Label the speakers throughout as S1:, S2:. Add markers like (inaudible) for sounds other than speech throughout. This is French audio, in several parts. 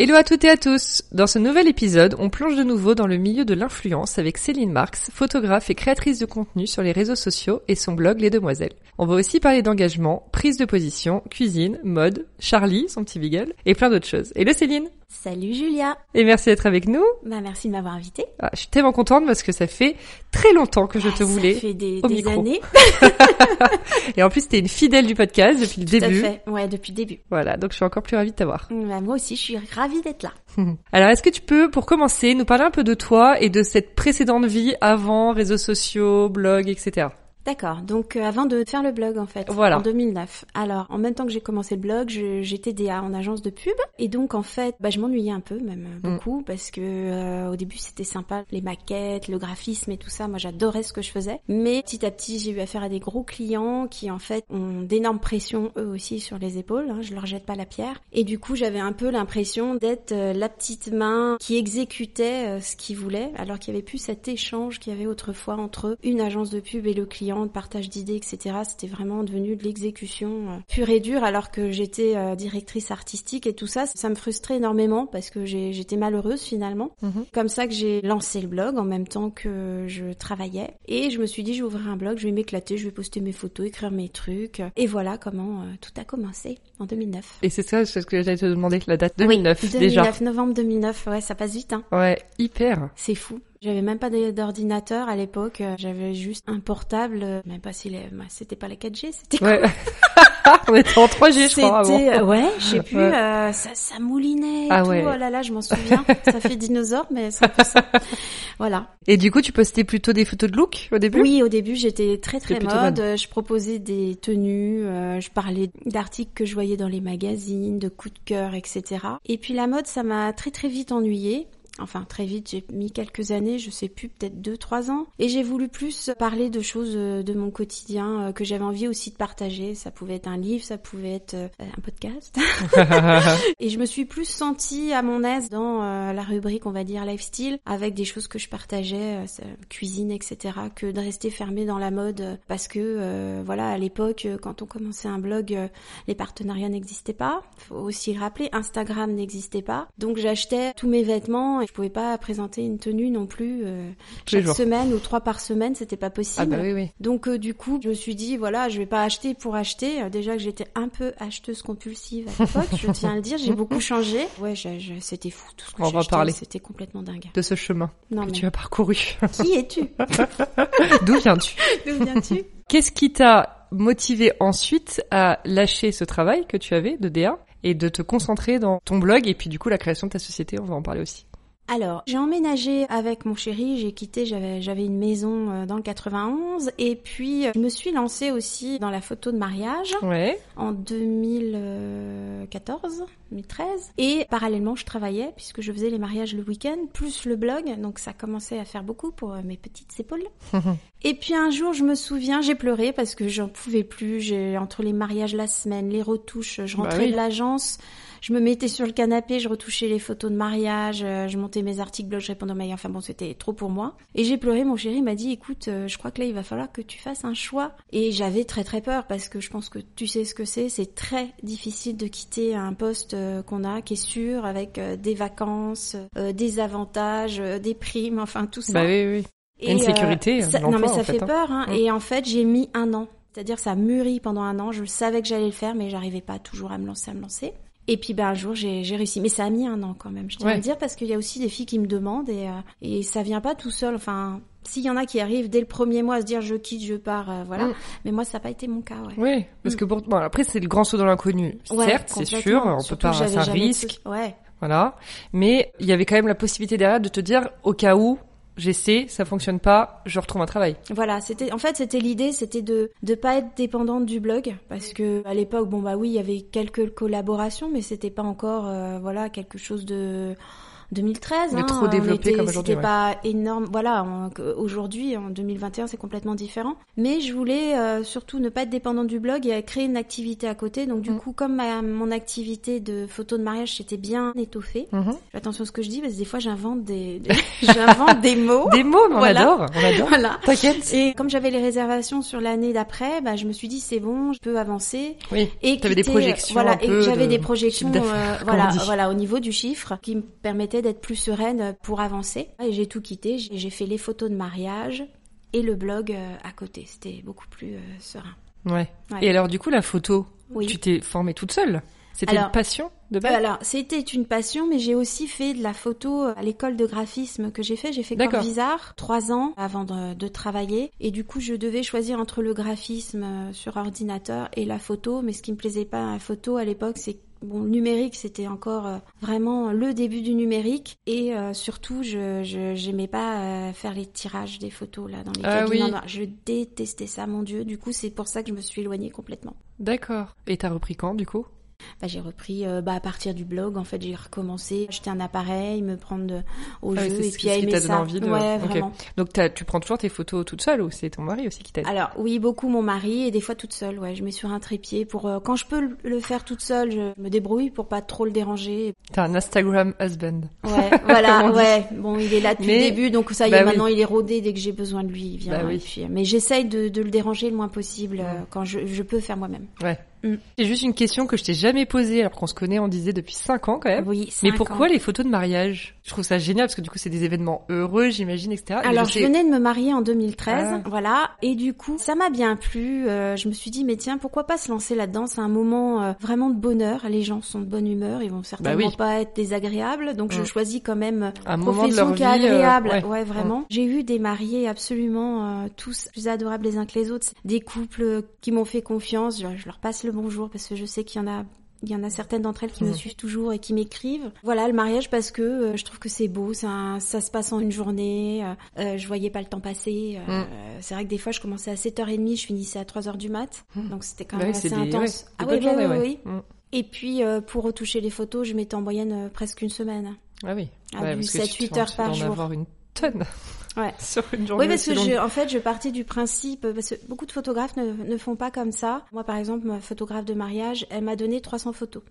S1: Hello à toutes et à tous Dans ce nouvel épisode, on plonge de nouveau dans le milieu de l'influence avec Céline Marx, photographe et créatrice de contenu sur les réseaux sociaux et son blog Les Demoiselles. On va aussi parler d'engagement, prise de position, cuisine, mode, Charlie, son petit beagle, et plein d'autres choses. Hello Céline
S2: Salut Julia
S1: Et merci d'être avec nous
S2: Bah merci de m'avoir invitée.
S1: Ah, je suis tellement contente parce que ça fait très longtemps que je
S2: Ah,
S1: te voulais
S2: Ça fait des,
S1: au
S2: des
S1: micro.
S2: années. (laughs)
S1: Et en plus, t'es une fidèle du podcast depuis le
S2: Tout à
S1: début.
S2: fait. Ouais, depuis le début.
S1: Voilà, donc je suis encore plus ravie de t'avoir.
S2: Bah, moi aussi, je suis ravie d'être là. (laughs)
S1: Alors, est-ce que tu peux, pour commencer, nous parler un peu de toi et de cette précédente vie avant réseaux sociaux, blog, etc.
S2: D'accord. Donc euh, avant de faire le blog en fait,
S1: Voilà.
S2: en 2009. Alors en même temps que j'ai commencé le blog, j'étais DA en agence de pub et donc en fait, bah, je m'ennuyais un peu, même
S1: Mm.
S2: beaucoup, parce que euh, au début c'était sympa, les maquettes, le graphisme et tout ça. Moi j'adorais ce que je faisais, mais petit à petit j'ai eu affaire à des gros clients qui en fait ont d'énormes pressions eux aussi sur les épaules. Hein, je leur jette pas la pierre et du coup j'avais un peu l'impression d'être euh, la petite main qui exécutait euh, ce qu'ils voulaient, alors qu'il y avait plus cet échange qu'il y avait autrefois entre une agence de pub et le client, de partage d'idées, etc. C'était vraiment devenu de l'exécution euh, pure et dure, alors que j'étais euh, directrice artistique et tout ça, ça me frustrait énormément parce que j'étais malheureuse finalement.
S1: Mhm.
S2: Comme ça que j'ai lancé le blog en même temps que je travaillais et je me suis dit je vais ouvrir un blog, je vais m'éclater, je vais poster mes photos, écrire mes trucs et voilà comment euh, tout a commencé en 2009.
S1: Et c'est ça, c'est ce que j'allais te demander, la date
S2: Oui,
S1: 2009,
S2: 2009,
S1: déjà.
S2: novembre 2009, ouais, ça passe vite, hein.
S1: Ouais, hyper.
S2: C'est fou. J'avais même pas d'ordinateur à l'époque, euh, j'avais juste un portable, euh, même pas si les... bah, c'était pas la 4G, c'était quoi
S1: Ouais. (laughs) On était en 3G, je crois, avant.
S2: C'était, euh, ouais, je sais plus,
S1: Ouais.
S2: euh, ça, ça moulinait et
S1: Ah
S2: tout.
S1: ouais.
S2: Oh là là, je m'en souviens. (laughs) ça fait dinosaure, mais c'est un peu ça. Voilà.
S1: Et du coup, tu postais plutôt des photos de look au début?
S2: Oui, au début, j'étais très très mode.
S1: mode.
S2: Je proposais des tenues, euh, je parlais d'articles que je voyais dans les magazines, de coups de cœur, etc. Et puis la mode, ça m'a très très vite ennuyée. Enfin, très vite, j'ai mis quelques années, je sais plus, peut-être deux, trois ans. Et j'ai voulu plus parler de choses euh, de mon quotidien euh, que j'avais envie aussi de partager. Ça pouvait être un livre, ça pouvait être euh, un podcast. (laughs) Et je me suis plus sentie à mon aise dans la rubrique, on va dire, lifestyle, avec des choses que je partageais, cuisine, etc., que de rester fermée dans la mode, parce que, euh, voilà, à l'époque, quand on commençait un blog, les partenariats n'existaient pas. Faut aussi le rappeler, Instagram n'existait pas. Donc j'achetais tous mes vêtements je pouvais pas présenter une tenue non plus euh, chaque
S1: jours.
S2: semaine ou trois par semaine, c'était pas possible.
S1: Ah bah oui, oui.
S2: Donc euh, du coup, je me suis dit voilà, je vais pas acheter pour acheter. Euh, déjà que j'étais un peu acheteuse compulsive à l'époque, je tiens à le dire, j'ai beaucoup changé. Ouais, c'était fou tout ce que
S1: On va parler.
S2: c'était complètement dingue.
S1: De ce chemin
S2: Non
S1: que
S2: mais
S1: tu as parcouru. (laughs)
S2: qui es-tu (laughs)
S1: D'où viens-tu (laughs)
S2: D'où viens-tu
S1: Qu'est-ce qui t'a motivé ensuite à lâcher ce travail que tu avais de DA et de te concentrer dans ton blog et puis du coup la création de ta société, on va en parler aussi.
S2: Alors, j'ai emménagé avec mon chéri, j'ai quitté, j'avais j'avais une maison euh, dans le 91 et puis euh, je me suis lancée aussi dans la photo de mariage
S1: Ouais.
S2: en 2014, 2013 et parallèlement je travaillais puisque je faisais les mariages le week-end plus le blog donc ça commençait à faire beaucoup pour euh, mes petites épaules. (laughs) Et puis un jour, je me souviens, j'ai pleuré parce que j'en pouvais plus. J'ai entre les mariages la semaine, les retouches, je
S1: Bah
S2: rentrais
S1: oui.
S2: de l'agence, je me mettais sur le canapé, je retouchais les photos de mariage, euh, je montais mes articles blog, je répondais aux mails. Enfin bon, c'était trop pour moi. Et j'ai pleuré. Mon chéri m'a dit, écoute, euh, je crois que là, il va falloir que tu fasses un choix. Et j'avais très très peur parce que je pense que tu sais ce que c'est. C'est très difficile de quitter un poste euh, qu'on a, qui est sûr, avec euh, des vacances, euh, des avantages, euh, des primes, enfin tout ça.
S1: Bah oui, oui.
S2: Et,
S1: Une sécurité,
S2: ça-
S1: de
S2: non mais ça
S1: en fait,
S2: fait
S1: hein.
S2: peur. Hein.
S1: Mm.
S2: Et en fait, j'ai mis un an. C'est-à-dire, ça a mûri pendant un an. Je savais que j'allais le faire, mais j'arrivais pas toujours à me lancer, à me lancer. Et puis, ben, un jour, j'ai j'ai réussi. Mais ça a mis un an quand même, je tiens à le dire, parce qu'il y a aussi des filles qui me demandent et, euh, et ça vient pas tout seul. Enfin, s'il y en a qui arrivent dès le premier mois à se dire je quitte, je pars, euh, voilà.
S1: Mm.
S2: Mais moi, ça n'a pas été mon cas, ouais.
S1: Oui, parce que pour... bon, après c'est le grand saut dans l'inconnu.
S2: Ouais,
S1: Certes, c'est sûr, on
S2: Surtout
S1: peut pas, c'est un risque,
S2: Ouais.
S1: voilà. Mais il y avait quand même la possibilité derrière de te dire, au cas où, j'essaie, ça fonctionne pas, je retrouve un travail.
S2: Voilà, c'était en fait c'était l'idée, c'était de de pas être dépendante du blog parce que à l'époque bon bah oui, il y avait quelques collaborations mais c'était pas encore euh, voilà quelque chose de 2013.
S1: Mais
S2: hein,
S1: trop développé comme aujourd'hui,
S2: C'était pas énorme. Voilà, aujourd'hui, en 2021, c'est complètement différent. Mais je voulais euh, surtout ne pas être dépendante du blog et créer une activité à côté. Donc du
S1: Mm.
S2: coup, comme ma- mon activité de photo de mariage s'était bien étoffée,
S1: Mhm.
S2: fais attention à ce que je dis parce que des fois j'invente des, des- (laughs) j'invente des mots.
S1: Des mots, mais on
S2: Voilà.
S1: adore, on adore. (laughs)
S2: Voilà.
S1: T'inquiète.
S2: Et comme j'avais les réservations sur l'année d'après, bah, je me suis dit c'est bon, je peux avancer.
S1: Oui.
S2: Et
S1: T'avais des
S2: quitter-
S1: projections
S2: Voilà, et j'avais
S1: de
S2: des projections, euh, voilà, voilà, au niveau du chiffre, qui me d'être plus sereine pour avancer. Et j'ai tout quitté. J'ai fait les photos de mariage et le blog euh, à côté. C'était beaucoup plus euh, serein.
S1: Ouais.
S2: Ouais.
S1: Et alors, du coup, la photo,
S2: Oui.
S1: tu t'es formée toute seule? C'était une passion de base?
S2: Alors, c'était une passion, mais j'ai aussi fait de la photo à l'école de graphisme que j'ai fait. J'ai fait
S1: D'accord.
S2: Corvisart trois ans avant de, de travailler. Et du coup, je devais choisir entre le graphisme euh, sur ordinateur et la photo. Mais ce qui me plaisait pas à la photo à l'époque, c'est que Bon, le numérique, c'était encore euh, vraiment le début du numérique. Et euh, surtout, je j'aimais pas euh, faire les tirages des photos là dans les
S1: Ah
S2: cabines
S1: oui.
S2: en. Je détestais ça, mon Dieu. Du coup, c'est pour ça que je me suis éloignée complètement.
S1: D'accord. Et t'as repris quand, du coup?
S2: Bah, j'ai repris euh, bah, à partir du blog. En fait, j'ai recommencé, acheter un appareil, me prendre au
S1: Ah
S2: jeu et puis à aimer
S1: donné
S2: ça.
S1: envie de-
S2: Ouais, vraiment.
S1: Donc, tu prends toujours tes photos toute seule ou c'est ton mari aussi qui t'aide?
S2: Alors oui, beaucoup mon mari et des fois toute seule. Ouais, je mets sur un trépied pour euh, quand je peux le- faire toute seule, je me débrouille pour pas trop le déranger.
S1: T'as un Instagram husband.
S2: Ouais, (laughs) voilà, ouais. Bon, il est là depuis
S1: Mais-
S2: le début, donc ça y
S1: bah
S2: est,
S1: oui.
S2: maintenant il est rodé. Dès que j'ai besoin de lui, il vient.
S1: Bah oui.
S2: puis, euh, mais j'essaye de, de le déranger le moins possible euh, quand je, je peux faire moi-même.
S1: Ouais.
S2: Mm.
S1: C'est juste une question que je t'ai jamais posée alors qu'on se connaît, on disait depuis 5 ans quand même.
S2: Oui.
S1: Mais pourquoi
S2: ans.
S1: les photos de mariage? Je trouve ça génial parce que du coup c'est des événements heureux, j'imagine, etc.
S2: Alors,
S1: je
S2: venais de me marier en 2013,
S1: Ah.
S2: voilà, et du coup, ça m'a bien plu. euh, je me suis dit, mais tiens, pourquoi pas se lancer là-dedans? C'est un moment euh, vraiment de bonheur. Les gens sont de bonne humeur, ils vont certainement
S1: Bah oui.
S2: pas être désagréables, donc je
S1: Mm.
S2: choisis quand même
S1: un
S2: une
S1: moment de
S2: profession qui est
S1: euh,
S2: agréable.
S1: ouais.
S2: ouais. vraiment. J'ai eu des mariés absolument euh, tous plus adorables les uns que les autres, des couples qui m'ont fait confiance. Je, je leur passe le bonjour parce que je sais qu'il y en a il y en a certaines d'entre elles qui me
S1: Mhm.
S2: suivent toujours et qui m'écrivent. Voilà, le mariage parce que euh, je trouve que c'est beau, ça, ça se passe en une journée, euh, euh, je voyais pas le temps passer. euh,
S1: Mm.
S2: C'est vrai que des fois je commençais à 7h30, je finissais à 3h du mat,
S1: Mm.
S2: donc c'était quand
S1: Bah
S2: même assez
S1: des, ouais,
S2: intense. ah oui, oui, oui.
S1: Mm.
S2: Et puis pour retoucher les photos, je mettais en moyenne presque une semaine.
S1: Ah oui.
S2: Ah,
S1: Ouais,
S2: du
S1: parce que
S2: 7-8
S1: tu- tu
S2: heures par
S1: dois en
S2: jour.
S1: avoir une tonne
S2: Ouais. (laughs)
S1: sur une journée.
S2: Oui, parce que
S1: longue.
S2: je, en fait, je partais du principe, parce que beaucoup de photographes ne, ne font pas comme ça. Moi, par exemple, ma photographe de mariage, elle m'a donné 300 photos.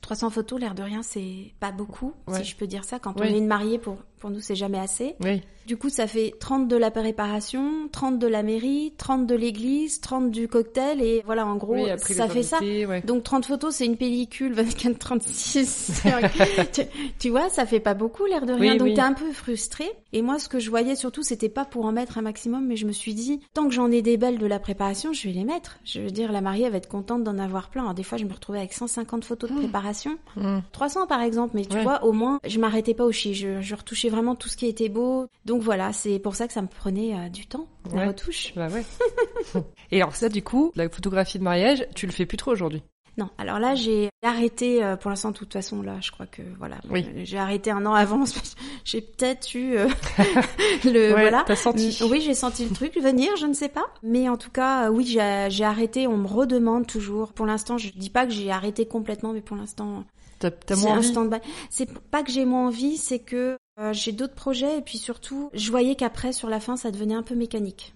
S2: 300 photos, l'air de rien, c'est pas beaucoup,
S1: Ouais.
S2: si je peux dire ça. Quand on est une mariée, pour, pour nous, c'est jamais assez.
S1: Oui.
S2: Du coup, ça fait 30 de la préparation, 30 de la mairie, 30 de l'église, 30 du cocktail, et voilà, en gros,
S1: oui,
S2: ça fait ça.
S1: ouais.
S2: Donc 30 photos, c'est une pellicule 24-36. (laughs) tu, tu vois, ça fait pas beaucoup l'air de rien.
S1: Oui,
S2: Donc
S1: oui.
S2: t'es un peu frustré. Et moi, ce que je voyais surtout, c'était pas pour en mettre un maximum, mais je me suis dit, tant que j'en ai des belles de la préparation, je vais les mettre. Je veux dire, la mariée elle va être contente d'en avoir plein. Alors, des fois, je me retrouvais avec 150 photos de préparation.
S1: Mm.
S2: 300 par exemple, mais tu
S1: Ouais.
S2: vois, au moins, je m'arrêtais pas au chi. Je, je retouchais vraiment tout ce qui était beau. Donc voilà, c'est pour ça que ça me prenait euh, du temps, la
S1: Ouais.
S2: retouche.
S1: Bah ouais. (laughs) Et alors ça, du coup, la photographie de mariage, tu le fais plus trop aujourd'hui?
S2: Non, alors là j'ai arrêté euh, pour l'instant de toute façon là, je crois que voilà,
S1: Oui.
S2: Euh, j'ai arrêté un an avant. j'ai peut-être eu euh, (laughs) le
S1: Ouais,
S2: voilà.
S1: T'as senti.
S2: Mm, Oui, j'ai senti le truc venir, je ne sais pas. Mais en tout cas, oui, j'ai arrêté. On me redemande toujours. Pour l'instant, je dis pas que j'ai arrêté complètement, mais pour l'instant. C'est pas que j'ai moins envie, c'est que euh, j'ai d'autres projets et puis surtout, je voyais qu'après, sur la fin, ça devenait un peu mécanique.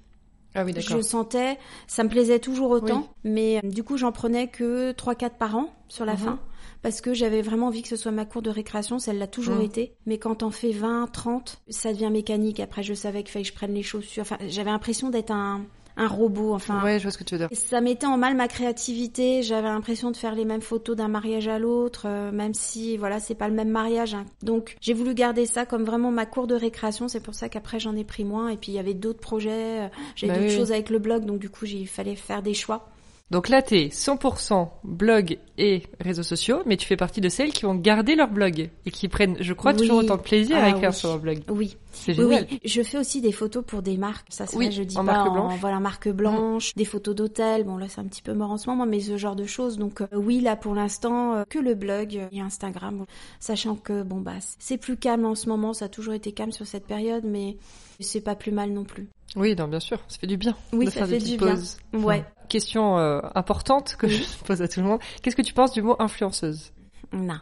S1: Ah oui.
S2: Je sentais, ça me plaisait toujours autant,
S1: Oui.
S2: mais euh, du coup j'en prenais que 3-4 par an sur la
S1: Mhm.
S2: fin, parce que j'avais vraiment envie que ce soit ma cour de récréation, ça l'a toujours
S1: Mhm.
S2: été, mais quand on fait 20, 30, ça devient mécanique, après je savais qu'il fallait que je prenne les chaussures, enfin j'avais l'impression d'être un, un robot, enfin...
S1: Ouais, je vois ce que tu veux dire.
S2: Ça mettait en mal ma créativité. J'avais l'impression de faire les mêmes photos d'un mariage à l'autre, euh, même si voilà c'est pas le même mariage. hein. Donc j'ai voulu garder ça comme vraiment ma cour de récréation. C'est pour ça qu'après j'en ai pris moins. Et puis il y avait d'autres projets. euh, J'ai
S1: Bah
S2: d'autres
S1: oui.
S2: choses avec le blog, donc du coup il fallait faire des choix.
S1: Donc là, t'es 100% blog et réseaux sociaux, mais tu fais partie de celles qui vont garder leur blog et qui prennent, je crois, toujours autant de plaisir à
S2: Ah
S1: écrire
S2: oui.
S1: sur leur blog.
S2: Oui.
S1: C'est génial.
S2: oui. Je fais aussi des photos pour des marques. Ça, c'est
S1: Oui,
S2: vrai, je dis
S1: en
S2: pas
S1: marque
S2: en
S1: blanche.
S2: Voilà marque blanche, des photos d'hôtel. Bon là, c'est un petit peu mort en ce moment, mais ce genre de choses. Donc euh, oui, là pour l'instant, euh, que le blog et Instagram, Bon, sachant que bon bah c'est plus calme en ce moment. Ça a toujours été calme sur cette période, mais c'est pas plus mal non plus.
S1: Oui, non, bien sûr, ça fait du bien
S2: Oui,
S1: de
S2: ça
S1: faire des
S2: fait
S1: petites
S2: du bien.
S1: pauses.
S2: Ouais.
S1: Question euh, importante que
S2: Oui.
S1: je pose à tout le monde. Qu'est-ce que tu penses du mot influenceuse?
S2: Non.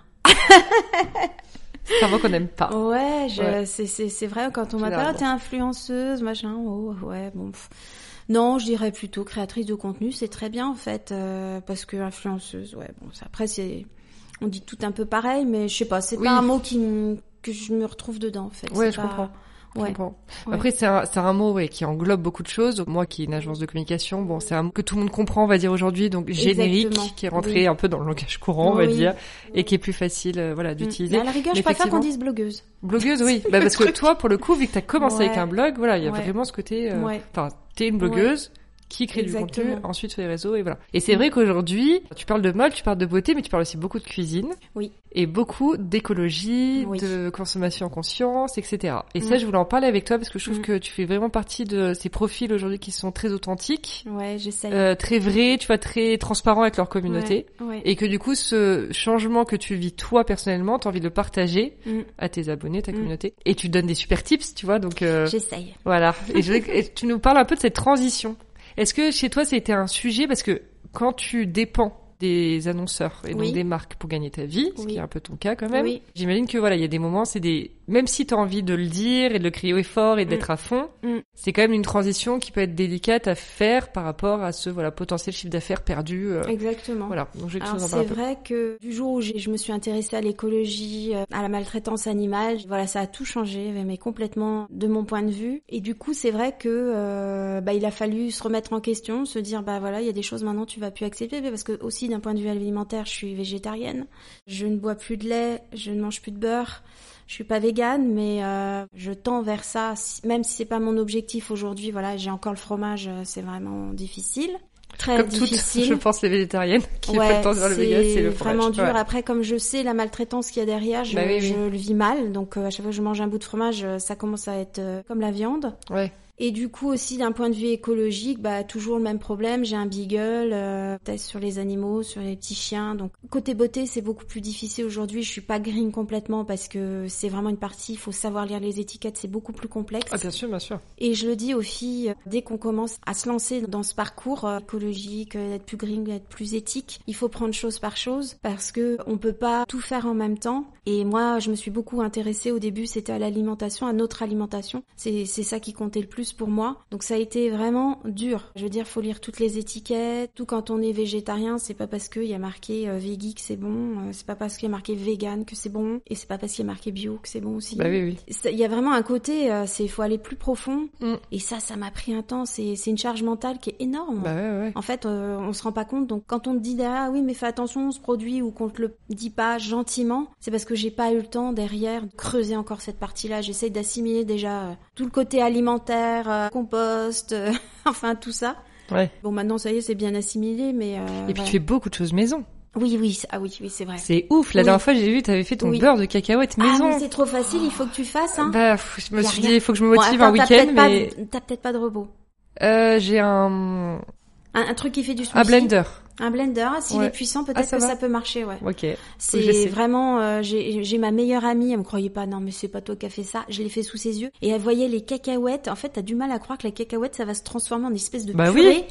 S1: C'est un mot qu'on n'aime pas.
S2: Ouais,
S1: Ouais.
S2: c'est vrai quand on m'appelle, ah, t'es influenceuse, machin. Oh ouais, bon. pff. Non, je dirais plutôt créatrice de contenu, c'est très bien en fait, euh, parce que influenceuse, ouais, bon, ça, après c'est, on dit tout un peu pareil, mais je sais pas, c'est
S1: Oui.
S2: pas un mot qui que je me retrouve dedans en fait.
S1: Ouais, je
S2: pas-
S1: comprends.
S2: Ouais. Ouais.
S1: Après, c'est un, c'est un mot ouais, qui englobe beaucoup de choses. Moi, qui ai une agence de communication, bon, c'est un mot que tout le monde comprend, on va dire aujourd'hui, donc générique,
S2: Exactement.
S1: qui est rentré
S2: Oui.
S1: un peu dans le langage courant, on va
S2: Oui.
S1: dire, et qui est plus facile, euh, voilà,
S2: Mm.
S1: d'utiliser.
S2: Mais à la rigueur,
S1: Mais
S2: je préfère qu'on dise blogueuse.
S1: Blogueuse, oui. (laughs) Bah, parce que toi, pour le coup, vu que t'as commencé avec un blog, voilà, il y a vraiment ce côté, euh, enfin, t'es une blogueuse. Qui crée du
S2: Exactement.
S1: contenu ensuite sur les réseaux et voilà. Et c'est vrai qu'aujourd'hui, tu parles de mode, tu parles de beauté, mais tu parles aussi beaucoup de cuisine.
S2: Oui.
S1: Et beaucoup d'écologie,
S2: Oui.
S1: de consommation en conscience, etc. Et ça,
S2: Mm.
S1: je voulais en parler avec toi parce que je trouve
S2: Mm.
S1: que tu fais vraiment partie de ces profils aujourd'hui qui sont très authentiques,
S2: Ouais, j'essaye.
S1: euh, très vrais, tu vois, très transparents avec leur communauté.
S2: Ouais, ouais.
S1: Et que du coup, ce changement que tu vis toi personnellement, t'as envie de le partager
S2: Mm.
S1: à tes abonnés, ta
S2: Mm.
S1: communauté. Et tu donnes des super tips, tu vois, donc euh,
S2: J'essaye.
S1: voilà. Et, je et tu nous parles un peu de cette transition. Est-ce que chez toi, été un sujet? Parce que quand tu dépends des annonceurs et donc des marques pour gagner ta vie, ce
S2: Oui.
S1: qui est un peu ton cas quand même.
S2: Oui.
S1: J'imagine que voilà, il y a des moments, c'est des même si tu as envie de le dire et de le crier fort et d'être à fond,
S2: Mm.
S1: c'est quand même une transition qui peut être délicate à faire par rapport à ce voilà potentiel chiffre d'affaires perdu. euh,
S2: Exactement.
S1: Voilà, donc
S2: c'est vrai que du jour où je me suis intéressée à l'écologie, euh, à la maltraitance animale, voilà, ça a tout changé, mais complètement de mon point de vue. Et du coup, c'est vrai que euh, bah, il a fallu se remettre en question, se dire bah voilà, il y a des choses maintenant tu vas plus accepter parce que aussi d'un point de vue alimentaire, je suis végétarienne, je ne bois plus de lait, je ne mange plus de beurre. Je suis pas végane, mais euh, je tends vers ça, même si c'est pas mon objectif aujourd'hui. Voilà, j'ai encore le fromage, euh, c'est vraiment difficile, très
S1: Comme toutes,
S2: difficile. (laughs)
S1: je pense, les végétariennes qui
S2: Ouais,
S1: peuvent tendre vers le vegan, c'est le fromage.
S2: vraiment dur.
S1: Ouais.
S2: Après, comme je sais la maltraitance qu'il y a derrière, je,
S1: Bah oui, oui.
S2: je le vis mal. Donc, euh, à chaque fois que je mange un bout de fromage, ça commence à être euh, comme la viande.
S1: Ouais.
S2: Et du coup aussi d'un point de vue écologique, bah toujours le même problème. J'ai un beagle, euh, test sur les animaux, sur les petits chiens. Donc côté beauté, c'est beaucoup plus difficile aujourd'hui. Je suis pas green complètement parce que c'est vraiment une partie. Il faut savoir lire les étiquettes, c'est beaucoup plus complexe.
S1: Ah bien sûr, bien sûr.
S2: Et je le dis aux filles, euh, dès qu'on commence à se lancer dans ce parcours euh, écologique, euh, d'être plus green, d'être plus éthique, il faut prendre chose par chose parce que on peut pas tout faire en même temps. Et moi, je me suis beaucoup intéressée au début, c'était à l'alimentation, à notre alimentation. C'est c'est ça qui comptait le plus pour moi. Donc ça a été vraiment dur. Je veux dire, faut lire toutes les étiquettes. Tout quand on est végétarien, c'est pas parce qu'il y a marqué euh, veggie que c'est bon, euh, c'est pas parce qu'il y a marqué vegan que c'est bon, et c'est pas parce qu'il y a marqué bio que c'est bon aussi.
S1: Bah oui, oui.
S2: Ça- Il y a vraiment un côté, euh, c'est faut aller plus profond.
S1: Mm.
S2: Et ça, ça m'a pris un temps. C'est c'est une charge mentale qui est énorme.
S1: Bah ouais, ouais.
S2: En fait, euh, on se rend pas compte. Donc, quand on te dit ah oui, mais fais attention, ce produit ou qu'on te le dit pas gentiment, c'est parce que j'ai pas eu le temps derrière de creuser encore cette partie-là. J'essaye d'assimiler déjà euh, tout le côté alimentaire, euh, compost, euh, (laughs) enfin tout ça.
S1: Ouais.
S2: Bon, maintenant ça y est, c'est bien assimilé, mais euh,
S1: Et puis tu fais beaucoup de choses maison.
S2: oui, oui, c'est- ah oui, oui, c'est vrai.
S1: C'est ouf. La
S2: Oui.
S1: dernière fois, j'ai vu, t'avais fait ton
S2: Oui.
S1: beurre de cacahuète
S2: Ah,
S1: maison.
S2: mais c'est trop facile. Il faut que tu fasses. Hein.
S1: Bah, je me suis
S2: rien.
S1: dit, il faut que je me
S2: Bon,
S1: motive
S2: attends,
S1: un week-end, mais
S2: T'as peut-être pas de robot.
S1: euh, j'ai un
S2: Un, un truc qui fait du smoothie.
S1: un blender.
S2: Un blender, s'il
S1: Ouais.
S2: est puissant,
S1: Ah,
S2: peut-être que
S1: va
S2: ça peut marcher, ouais.
S1: Ok.
S2: C'est vraiment, euh, j'ai j'ai ma meilleure amie, elle me croyait pas, non mais c'est pas toi qui as fait ça, je l'ai fait sous ses yeux, et elle voyait les cacahuètes, en fait t'as du mal à croire que la cacahuète ça va se transformer en espèce de
S1: Bah
S2: purée,
S1: oui.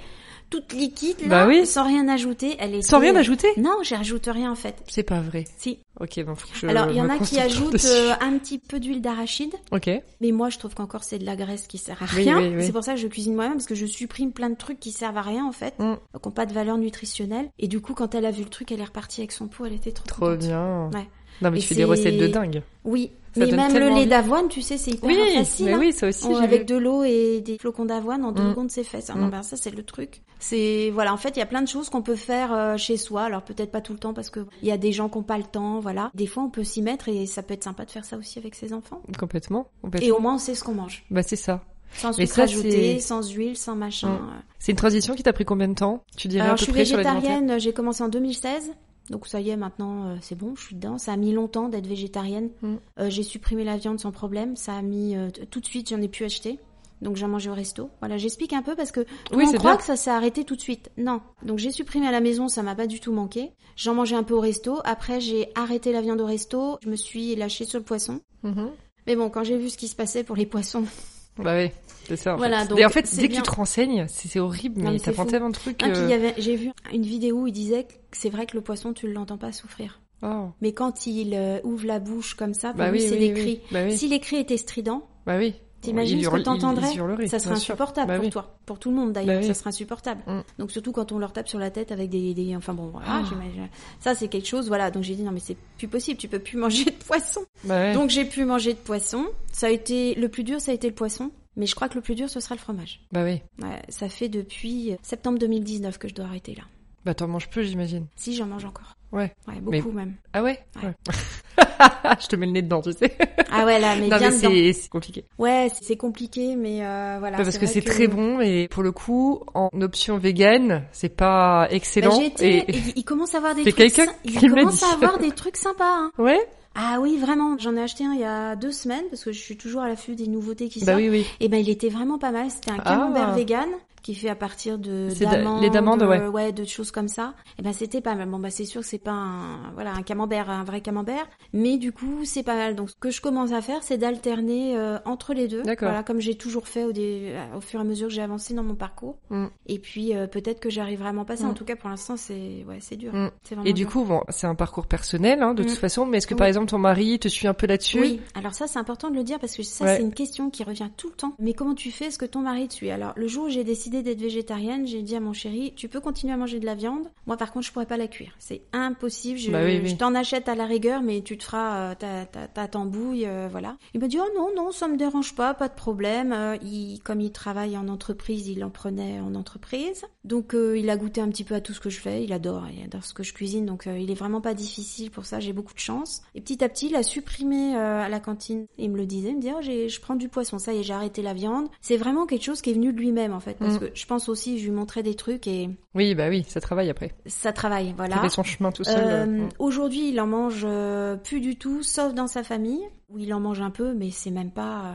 S2: Toute liquide là,
S1: Bah oui.
S2: sans rien ajouter, elle est
S1: Sans rien ajouter
S2: Non, j'ajoute rien en fait.
S1: C'est pas vrai.
S2: Si.
S1: Ok, bon, faut que je
S2: Alors il y en a qui ajoutent euh, un petit peu d'huile d'arachide,
S1: Ok.
S2: mais moi je trouve qu'encore c'est de la graisse qui sert à rien.
S1: oui, oui.
S2: C'est pour ça que je cuisine moi-même parce que je supprime plein de trucs qui servent à rien en fait,
S1: Mm.
S2: qui n'ont pas de valeur nutritionnelle. Et du coup quand elle a vu le truc, elle est repartie avec son pot, elle était trop
S1: Trop
S2: contente.
S1: bien.
S2: Ouais.
S1: Non, mais
S2: Et
S1: tu fais des recettes de dingue.
S2: Oui, mais même le lait d'avoine, tu sais, c'est hyper
S1: Oui,
S2: facile.
S1: mais
S2: hein.
S1: oui, ça aussi, j'ai
S2: avec
S1: vu.
S2: de l'eau et des flocons d'avoine, en deux
S1: Mm.
S2: secondes c'est fait. Ça,
S1: Mm.
S2: non, ben ça c'est le truc. C'est voilà, en fait, il y a plein de choses qu'on peut faire euh, chez soi. Alors peut-être pas tout le temps parce que il y a des gens qui n'ont pas le temps, voilà. Des fois, on peut s'y mettre et ça peut être sympa de faire ça aussi avec ses enfants.
S1: Complètement. complètement.
S2: Et au moins, on sait ce qu'on mange.
S1: Bah c'est ça.
S2: Sans sucre ajouté, sans huile, sans machin.
S1: Mm. C'est une transition qui t'a pris combien de temps Tu dirais
S2: Alors
S1: à
S2: je
S1: peu
S2: suis
S1: près sur l'alimentaire
S2: végétarienne, j'ai commencé en 2016. Donc ça y est, maintenant euh, c'est bon, je suis dedans. Ça a mis longtemps d'être végétarienne.
S1: Mm.
S2: Euh, j'ai supprimé la viande sans problème. Ça a mis euh, tout de suite, j'en ai pu acheter. Donc j'ai mangé au resto. Voilà, j'explique un peu parce que
S1: Oui, c'est
S2: croit
S1: bien.
S2: que ça s'est arrêté tout de suite. Non. Donc j'ai supprimé à la maison, ça m'a pas du tout manqué. J'en mangeais un peu au resto. Après j'ai arrêté la viande au resto. Je me suis lâchée sur le poisson.
S1: Mhm.
S2: Mais bon, quand j'ai vu ce qui se passait pour les poissons, (laughs)
S1: Bah oui, c'est ça. En
S2: Voilà,
S1: fait.
S2: donc,
S1: Et en fait, dès que
S2: bien.
S1: tu te renseignes, c'est horrible, mais
S2: mais
S1: t'apprends tellement de trucs.
S2: Ah,
S1: euh,
S2: avait, j'ai vu une vidéo où il disait que c'est vrai que le poisson, tu l'entends pas souffrir.
S1: oh.
S2: Mais quand il euh, ouvre la bouche comme ça, pour
S1: Bah
S2: lui,
S1: oui,
S2: c'est
S1: oui,
S2: des
S1: oui.
S2: cris.
S1: Bah.
S2: Si les cris étaient stridents,
S1: Bah oui.
S2: T'imagines ce que t'entendrais? Ça serait insupportable
S1: Bah
S2: pour
S1: oui.
S2: toi, pour tout le monde d'ailleurs,
S1: Bah oui.
S2: ça serait insupportable.
S1: Mm.
S2: Donc surtout quand on leur tape sur la tête avec des, des enfin bon, voilà,
S1: Ah.
S2: j'imagine. Ça c'est quelque chose, voilà. Donc j'ai dit non mais c'est plus possible, tu peux plus (laughs) manger de poisson.
S1: Bah ouais.
S2: Donc j'ai pu manger de poisson. Ça a été le plus dur, ça a été le poisson. Mais je crois que le plus dur, ce sera le fromage.
S1: Bah oui.
S2: Ouais, ça fait depuis septembre 2019 que je dois arrêter là.
S1: Bah t'en manges peu, j'imagine.
S2: Si j'en mange encore.
S1: Ouais.
S2: Ouais, beaucoup
S1: Mais-
S2: même.
S1: Ah ouais
S2: Ouais. (laughs)
S1: Je te mets le nez dedans, tu sais.
S2: Ah ouais là, mais
S1: non
S2: bien
S1: mais c'est compliqué.
S2: Ouais, c'est compliqué, mais euh, voilà.
S1: Bah, parce que c'est très bon et pour le coup, en option vegan, c'est pas
S2: Bah,
S1: excellent.
S2: été-
S1: et...
S2: il, il commence à avoir des trucs.
S1: quelqu'un
S2: Il commence à avoir des trucs sympas. Hein.
S1: Ouais.
S2: Ah oui, vraiment. J'en ai acheté un il y a deux semaines parce que je suis toujours à l'affût des nouveautés qui
S1: Bah
S2: sortent.
S1: oui oui.
S2: Et ben il était vraiment pas mal. C'était un
S1: Ah.
S2: camembert vegan qui fait à partir de d'amandes,
S1: les d'amandes, ouais.
S2: ouais, de choses comme ça. Et ben c'était pas mal. Bon bah c'est sûr que c'est pas un voilà un camembert, un vrai camembert, mais du coup c'est pas mal. Donc ce que je commence à faire, c'est d'alterner euh, entre les deux.
S1: D'accord.
S2: Voilà, comme j'ai toujours fait au, dé- au fur et à mesure que j'ai avancé dans mon parcours.
S1: Mm.
S2: Et puis euh, peut-être que j'arrive vraiment à passer.
S1: Mm.
S2: En tout cas pour l'instant c'est ouais c'est dur.
S1: Mm.
S2: Vraiment
S1: Et du
S2: dur.
S1: coup, bon, c'est un parcours personnel, hein, de
S2: Mm.
S1: toute façon. Mais est-ce que
S2: Oui.
S1: par exemple ton mari te suit un peu là-dessus?
S2: Oui, alors ça c'est important de le dire parce que ça
S1: Ouais.
S2: c'est une question qui revient tout le temps. Mais comment tu fais? Est-ce que ton mari te suit? Alors le jour où j'ai décidé d'être végétarienne, j'ai dit à mon chéri, tu peux continuer à manger de la viande. Moi par contre je pourrais pas la cuire. C'est impossible. Je,
S1: Bah oui, oui.
S2: je t'en achète à la rigueur, mais tu te feras euh, ta, ta, ta tambouille, euh, voilà. Il m'a dit oh non non ça me dérange pas, pas de problème. Euh, il, comme il travaille en entreprise, il en prenait en entreprise. Donc euh, il a goûté un petit peu à tout ce que je fais. Il adore, il adore ce que je cuisine. Donc euh, il est vraiment pas difficile pour ça. J'ai beaucoup de chance. Et petit à petit, il a supprimé à la cantine. Il me le disait, il me disait oh, je prends du poisson. Ça y est, j'ai arrêté la viande. C'est vraiment quelque chose qui est venu de lui-même en fait, parce
S1: Mm.
S2: Que je pense aussi, je lui montrais des trucs et
S1: Oui, bah oui, ça travaille après.
S2: ça travaille.
S1: Il
S2: Voilà.
S1: fait son chemin tout seul.
S2: Euh,
S1: euh,
S2: Aujourd'hui, il en mange euh, plus du tout, sauf dans sa famille, où il en mange un peu, mais c'est même pas. euh,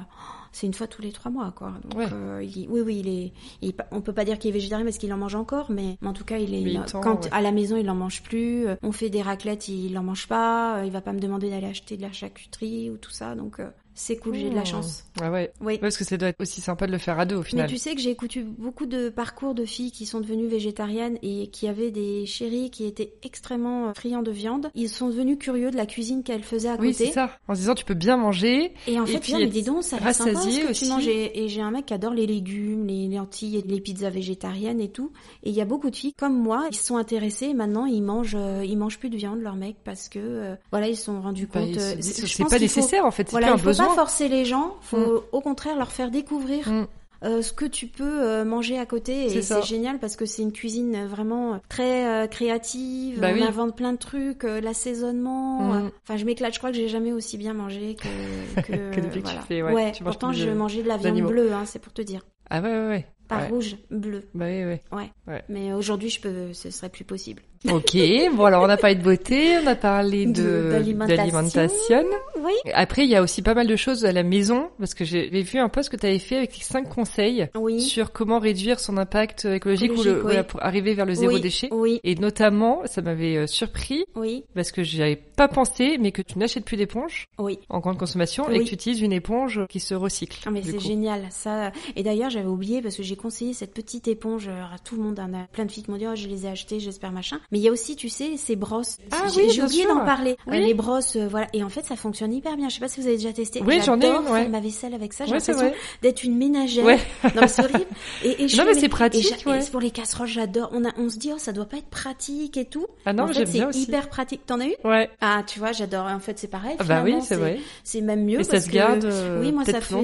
S2: c'est une fois tous les trois mois, quoi. Donc,
S1: Ouais.
S2: euh, il- oui, oui, il est. il- on peut pas dire qu'il est végétarien parce qu'il en mange encore, mais, mais en tout cas, il est.
S1: Il
S2: quand
S1: ouais.
S2: à la maison, il en mange plus. On fait des raclettes, il en mange pas. Il va pas me demander d'aller acheter de la charcuterie ou tout ça. Donc, euh, c'est cool, j'ai de la
S1: hmm.
S2: chance.
S1: Ah ouais.
S2: Oui.
S1: Ouais, Parce que ça doit être aussi sympa de le faire à deux au
S2: Mais
S1: final.
S2: tu sais que j'ai écouté beaucoup de parcours de filles qui sont devenues végétariennes et qui avaient des chéris qui étaient extrêmement euh, friands de viande. Ils sont devenus curieux de la cuisine qu'elles faisaient à
S1: Oui,
S2: côté.
S1: c'est ça. En se disant, tu peux bien manger.
S2: Et en
S1: Et
S2: fait,
S1: puis
S2: bien, mais dis donc, ça a l'air sympa ce que
S1: aussi.
S2: tu manges. Et, et j'ai un mec qui adore les légumes, les lentilles et les pizzas végétariennes et tout. Et il y a beaucoup de filles comme moi, ils se sont intéressés et maintenant ils mangent, euh, ils mangent plus de viande, leur mec, parce que euh, voilà, ils se sont rendus
S1: Bah,
S2: compte. euh, c'est-
S1: pas
S2: faut-
S1: nécessaire en fait, c'est
S2: Voilà,
S1: un besoin.
S2: Pas forcer les gens, faut
S1: Mm.
S2: au contraire leur faire découvrir
S1: Mm.
S2: euh, ce que tu peux euh, manger à côté et c'est génial parce que c'est une cuisine vraiment très euh, créative.
S1: Bah
S2: on
S1: oui.
S2: invente plein de trucs, euh, l'assaisonnement.
S1: Mm.
S2: Enfin, je m'éclate. Je crois que j'ai jamais aussi bien mangé que (laughs) que,
S1: Que depuis que tu fais, ouais, tu manges
S2: pourtant je
S1: de-
S2: mangeais de la viande bleue, hein, c'est pour te dire.
S1: Ah ouais, ouais, ouais.
S2: Pas
S1: Ouais.
S2: rouge, bleu.
S1: Bah oui, ouais.
S2: Ouais.
S1: Ouais.
S2: Mais aujourd'hui, je peux, ce serait plus possible.
S1: Ok, bon alors on a parlé de beauté, on a parlé
S2: De- d'alimentation. Oui.
S1: Après il y a aussi pas mal de choses à la maison parce que j'ai vu un post que tu avais fait avec cinq conseils
S2: Oui.
S1: sur comment réduire son impact écologique, ou le,
S2: oui.
S1: voilà, pour arriver vers le zéro
S2: oui.
S1: déchet.
S2: Oui.
S1: Et notamment, ça m'avait euh, surpris
S2: Oui.
S1: parce que j'avais pas pensé, mais que tu n'achètes plus d'éponge
S2: Oui.
S1: en grande consommation et que tu utilises une éponge qui se recycle.
S2: Ah mais c'est génial ça et d'ailleurs j'avais oublié parce que j'ai conseillé cette petite éponge euh, à tout le monde hein, plein de filles qui m'ont dit oh, je les ai achetées j'espère machin mais il y a aussi tu sais ces brosses.
S1: Ah oui,
S2: j'ai oublié d'en parler.
S1: Oui.
S2: Les brosses euh, voilà. Et en fait ça fonctionne hyper bien. Je sais pas si vous avez déjà testé.
S1: Oui, j'en ai une, ouais.
S2: faire ma vaisselle avec ça. J'ai
S1: Ouais, c'est
S2: l'impression
S1: vrai.
S2: d'être une ménagère.
S1: Ouais. (laughs)
S2: non c'est horrible. Et, et je
S1: Non, mais c'est pratique,
S2: et pour les casseroles j'adore. On a on se dit oh ça doit pas être pratique et tout.
S1: Ah non,
S2: en fait c'est hyper pratique. T'en as eu?
S1: Ouais.
S2: ah tu vois j'adore. En fait c'est pareil.
S1: Ah bah oui, c'est vrai.
S2: c'est même mieux
S1: Et ça se garde euh,
S2: oui, moi ça fait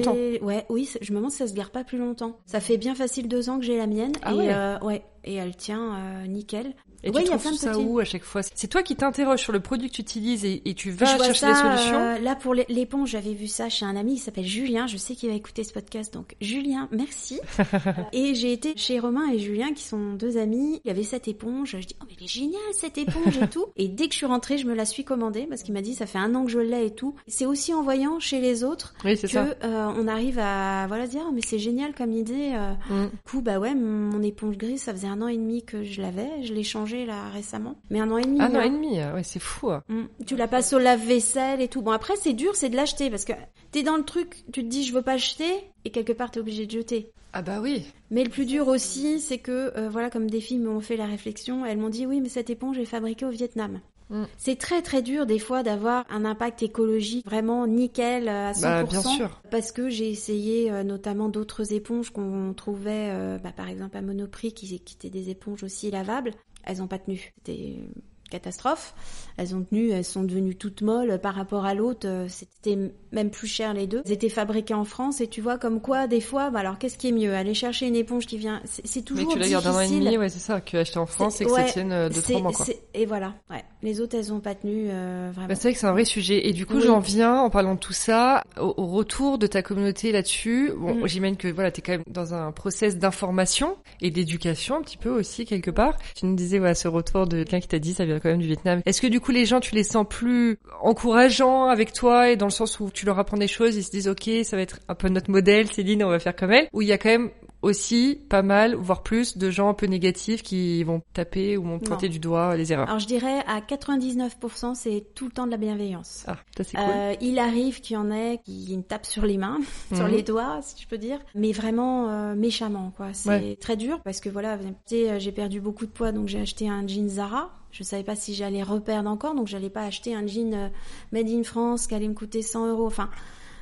S2: ouais, oui, je me demande si ça se garde pas plus longtemps. Ça fait bien facile deux ans que j'ai la mienne
S1: Ah
S2: et
S1: ouais.
S2: euh, ouais, et elle tient euh, nickel.
S1: Et
S2: Ouais,
S1: tu
S2: il y a
S1: trouves
S2: plein de
S1: ça
S2: petits-
S1: où à chaque fois? C'est toi qui t'interroges sur le produit que tu utilises et, et tu vas
S2: Je
S1: chercher
S2: ça,
S1: des solutions?
S2: euh, là, pour l'é- l'éponge, j'avais vu ça chez un ami qui s'appelle Julien. Je sais qu'il va écouter ce podcast, donc Julien, merci. (laughs) et j'ai été chez Romain et Julien, qui sont deux amis. Il y avait cette éponge. Je dis, oh, mais elle est géniale, cette éponge et tout. (laughs) Et dès que je suis rentrée, je me la suis commandée parce qu'il m'a dit, ça fait un an que je l'ai et tout. C'est aussi en voyant chez les autres
S1: Oui,
S2: que euh, on arrive à voilà dire, oh, mais c'est génial comme idée. euh,
S1: Mm.
S2: du coup, bah ouais, mon éponge grise, ça faisait un an et demi que je l'avais. Je l'ai changée là récemment. Mais un an et demi.
S1: Un an
S2: hein.
S1: et demi, ah ouais, c'est fou. hein.
S2: Mm. Tu la passes au lave-vaisselle et tout. Bon, après, c'est dur, c'est de l'acheter parce que t'es dans le truc, tu te dis je veux pas acheter et quelque part t'es obligé de jeter.
S1: Ah bah oui.
S2: Mais le plus dur aussi, c'est que, euh, voilà, comme des filles m'ont fait la réflexion, elles m'ont dit oui, mais cette éponge est fabriquée au Vietnam.
S1: Mm.
S2: C'est très très dur des fois d'avoir un impact écologique vraiment nickel euh, à 100%.
S1: Bah bien sûr.
S2: Parce que j'ai essayé euh, notamment d'autres éponges qu'on trouvait, euh, bah, par exemple à Monoprix, qui, qui étaient des éponges aussi lavables. Elles n'ont pas tenu. C'était une catastrophe. Elles ont tenu, elles sont devenues toutes molles par rapport à l'autre. euh, C'était même plus cher les deux. Elles étaient fabriquées en France et tu vois comme quoi des fois, bah, alors qu'est-ce qui est mieux Aller chercher une éponge qui vient, c'est c'est
S1: Mais
S2: toujours
S1: tu la gardes un an et demi, ouais, c'est ça, que acheter en France et que
S2: ouais,
S1: ça tienne euh, deux,
S2: C'est-
S1: trois mois, quoi.
S2: Et voilà, ouais. Les autres, elles ont pas tenu euh, vraiment.
S1: Bah, c'est vrai que c'est un vrai sujet. Et du coup,
S2: Oui.
S1: j'en viens, en parlant de tout ça, au, au retour de ta communauté là-dessus. Bon,
S2: Mm.
S1: j'imagine que voilà, t'es quand même dans un process d'information et d'éducation un petit peu aussi quelque part. Tu nous disais, voilà, ce retour de quelqu'un qui t'a dit, ça vient quand même du Vietnam. Est-ce que du coup, les gens, tu les sens plus encourageants avec toi et dans le sens où tu leur apprends des choses, ils se disent, ok, ça va être un peu notre modèle, Céline, on va faire comme elle? Ou il y a quand même aussi pas mal, voire plus, de gens un peu négatifs qui vont taper ou vont pointer
S2: Non.
S1: du doigt les erreurs?
S2: Alors je dirais à 99%, c'est tout le temps de la bienveillance.
S1: Ah, ça c'est cool.
S2: Euh, il arrive qu'il y en ait qui me tapent sur les mains, (laughs) sur
S1: Mhm.
S2: les doigts, si je peux dire, mais vraiment euh, méchamment, quoi. C'est
S1: Ouais.
S2: très dur parce que voilà, euh, j'ai perdu beaucoup de poids, donc j'ai acheté un jean Zara. Je savais pas si j'allais reperdre encore, donc j'allais pas acheter un jean euh, made in France qui allait me coûter 100 euros. Enfin,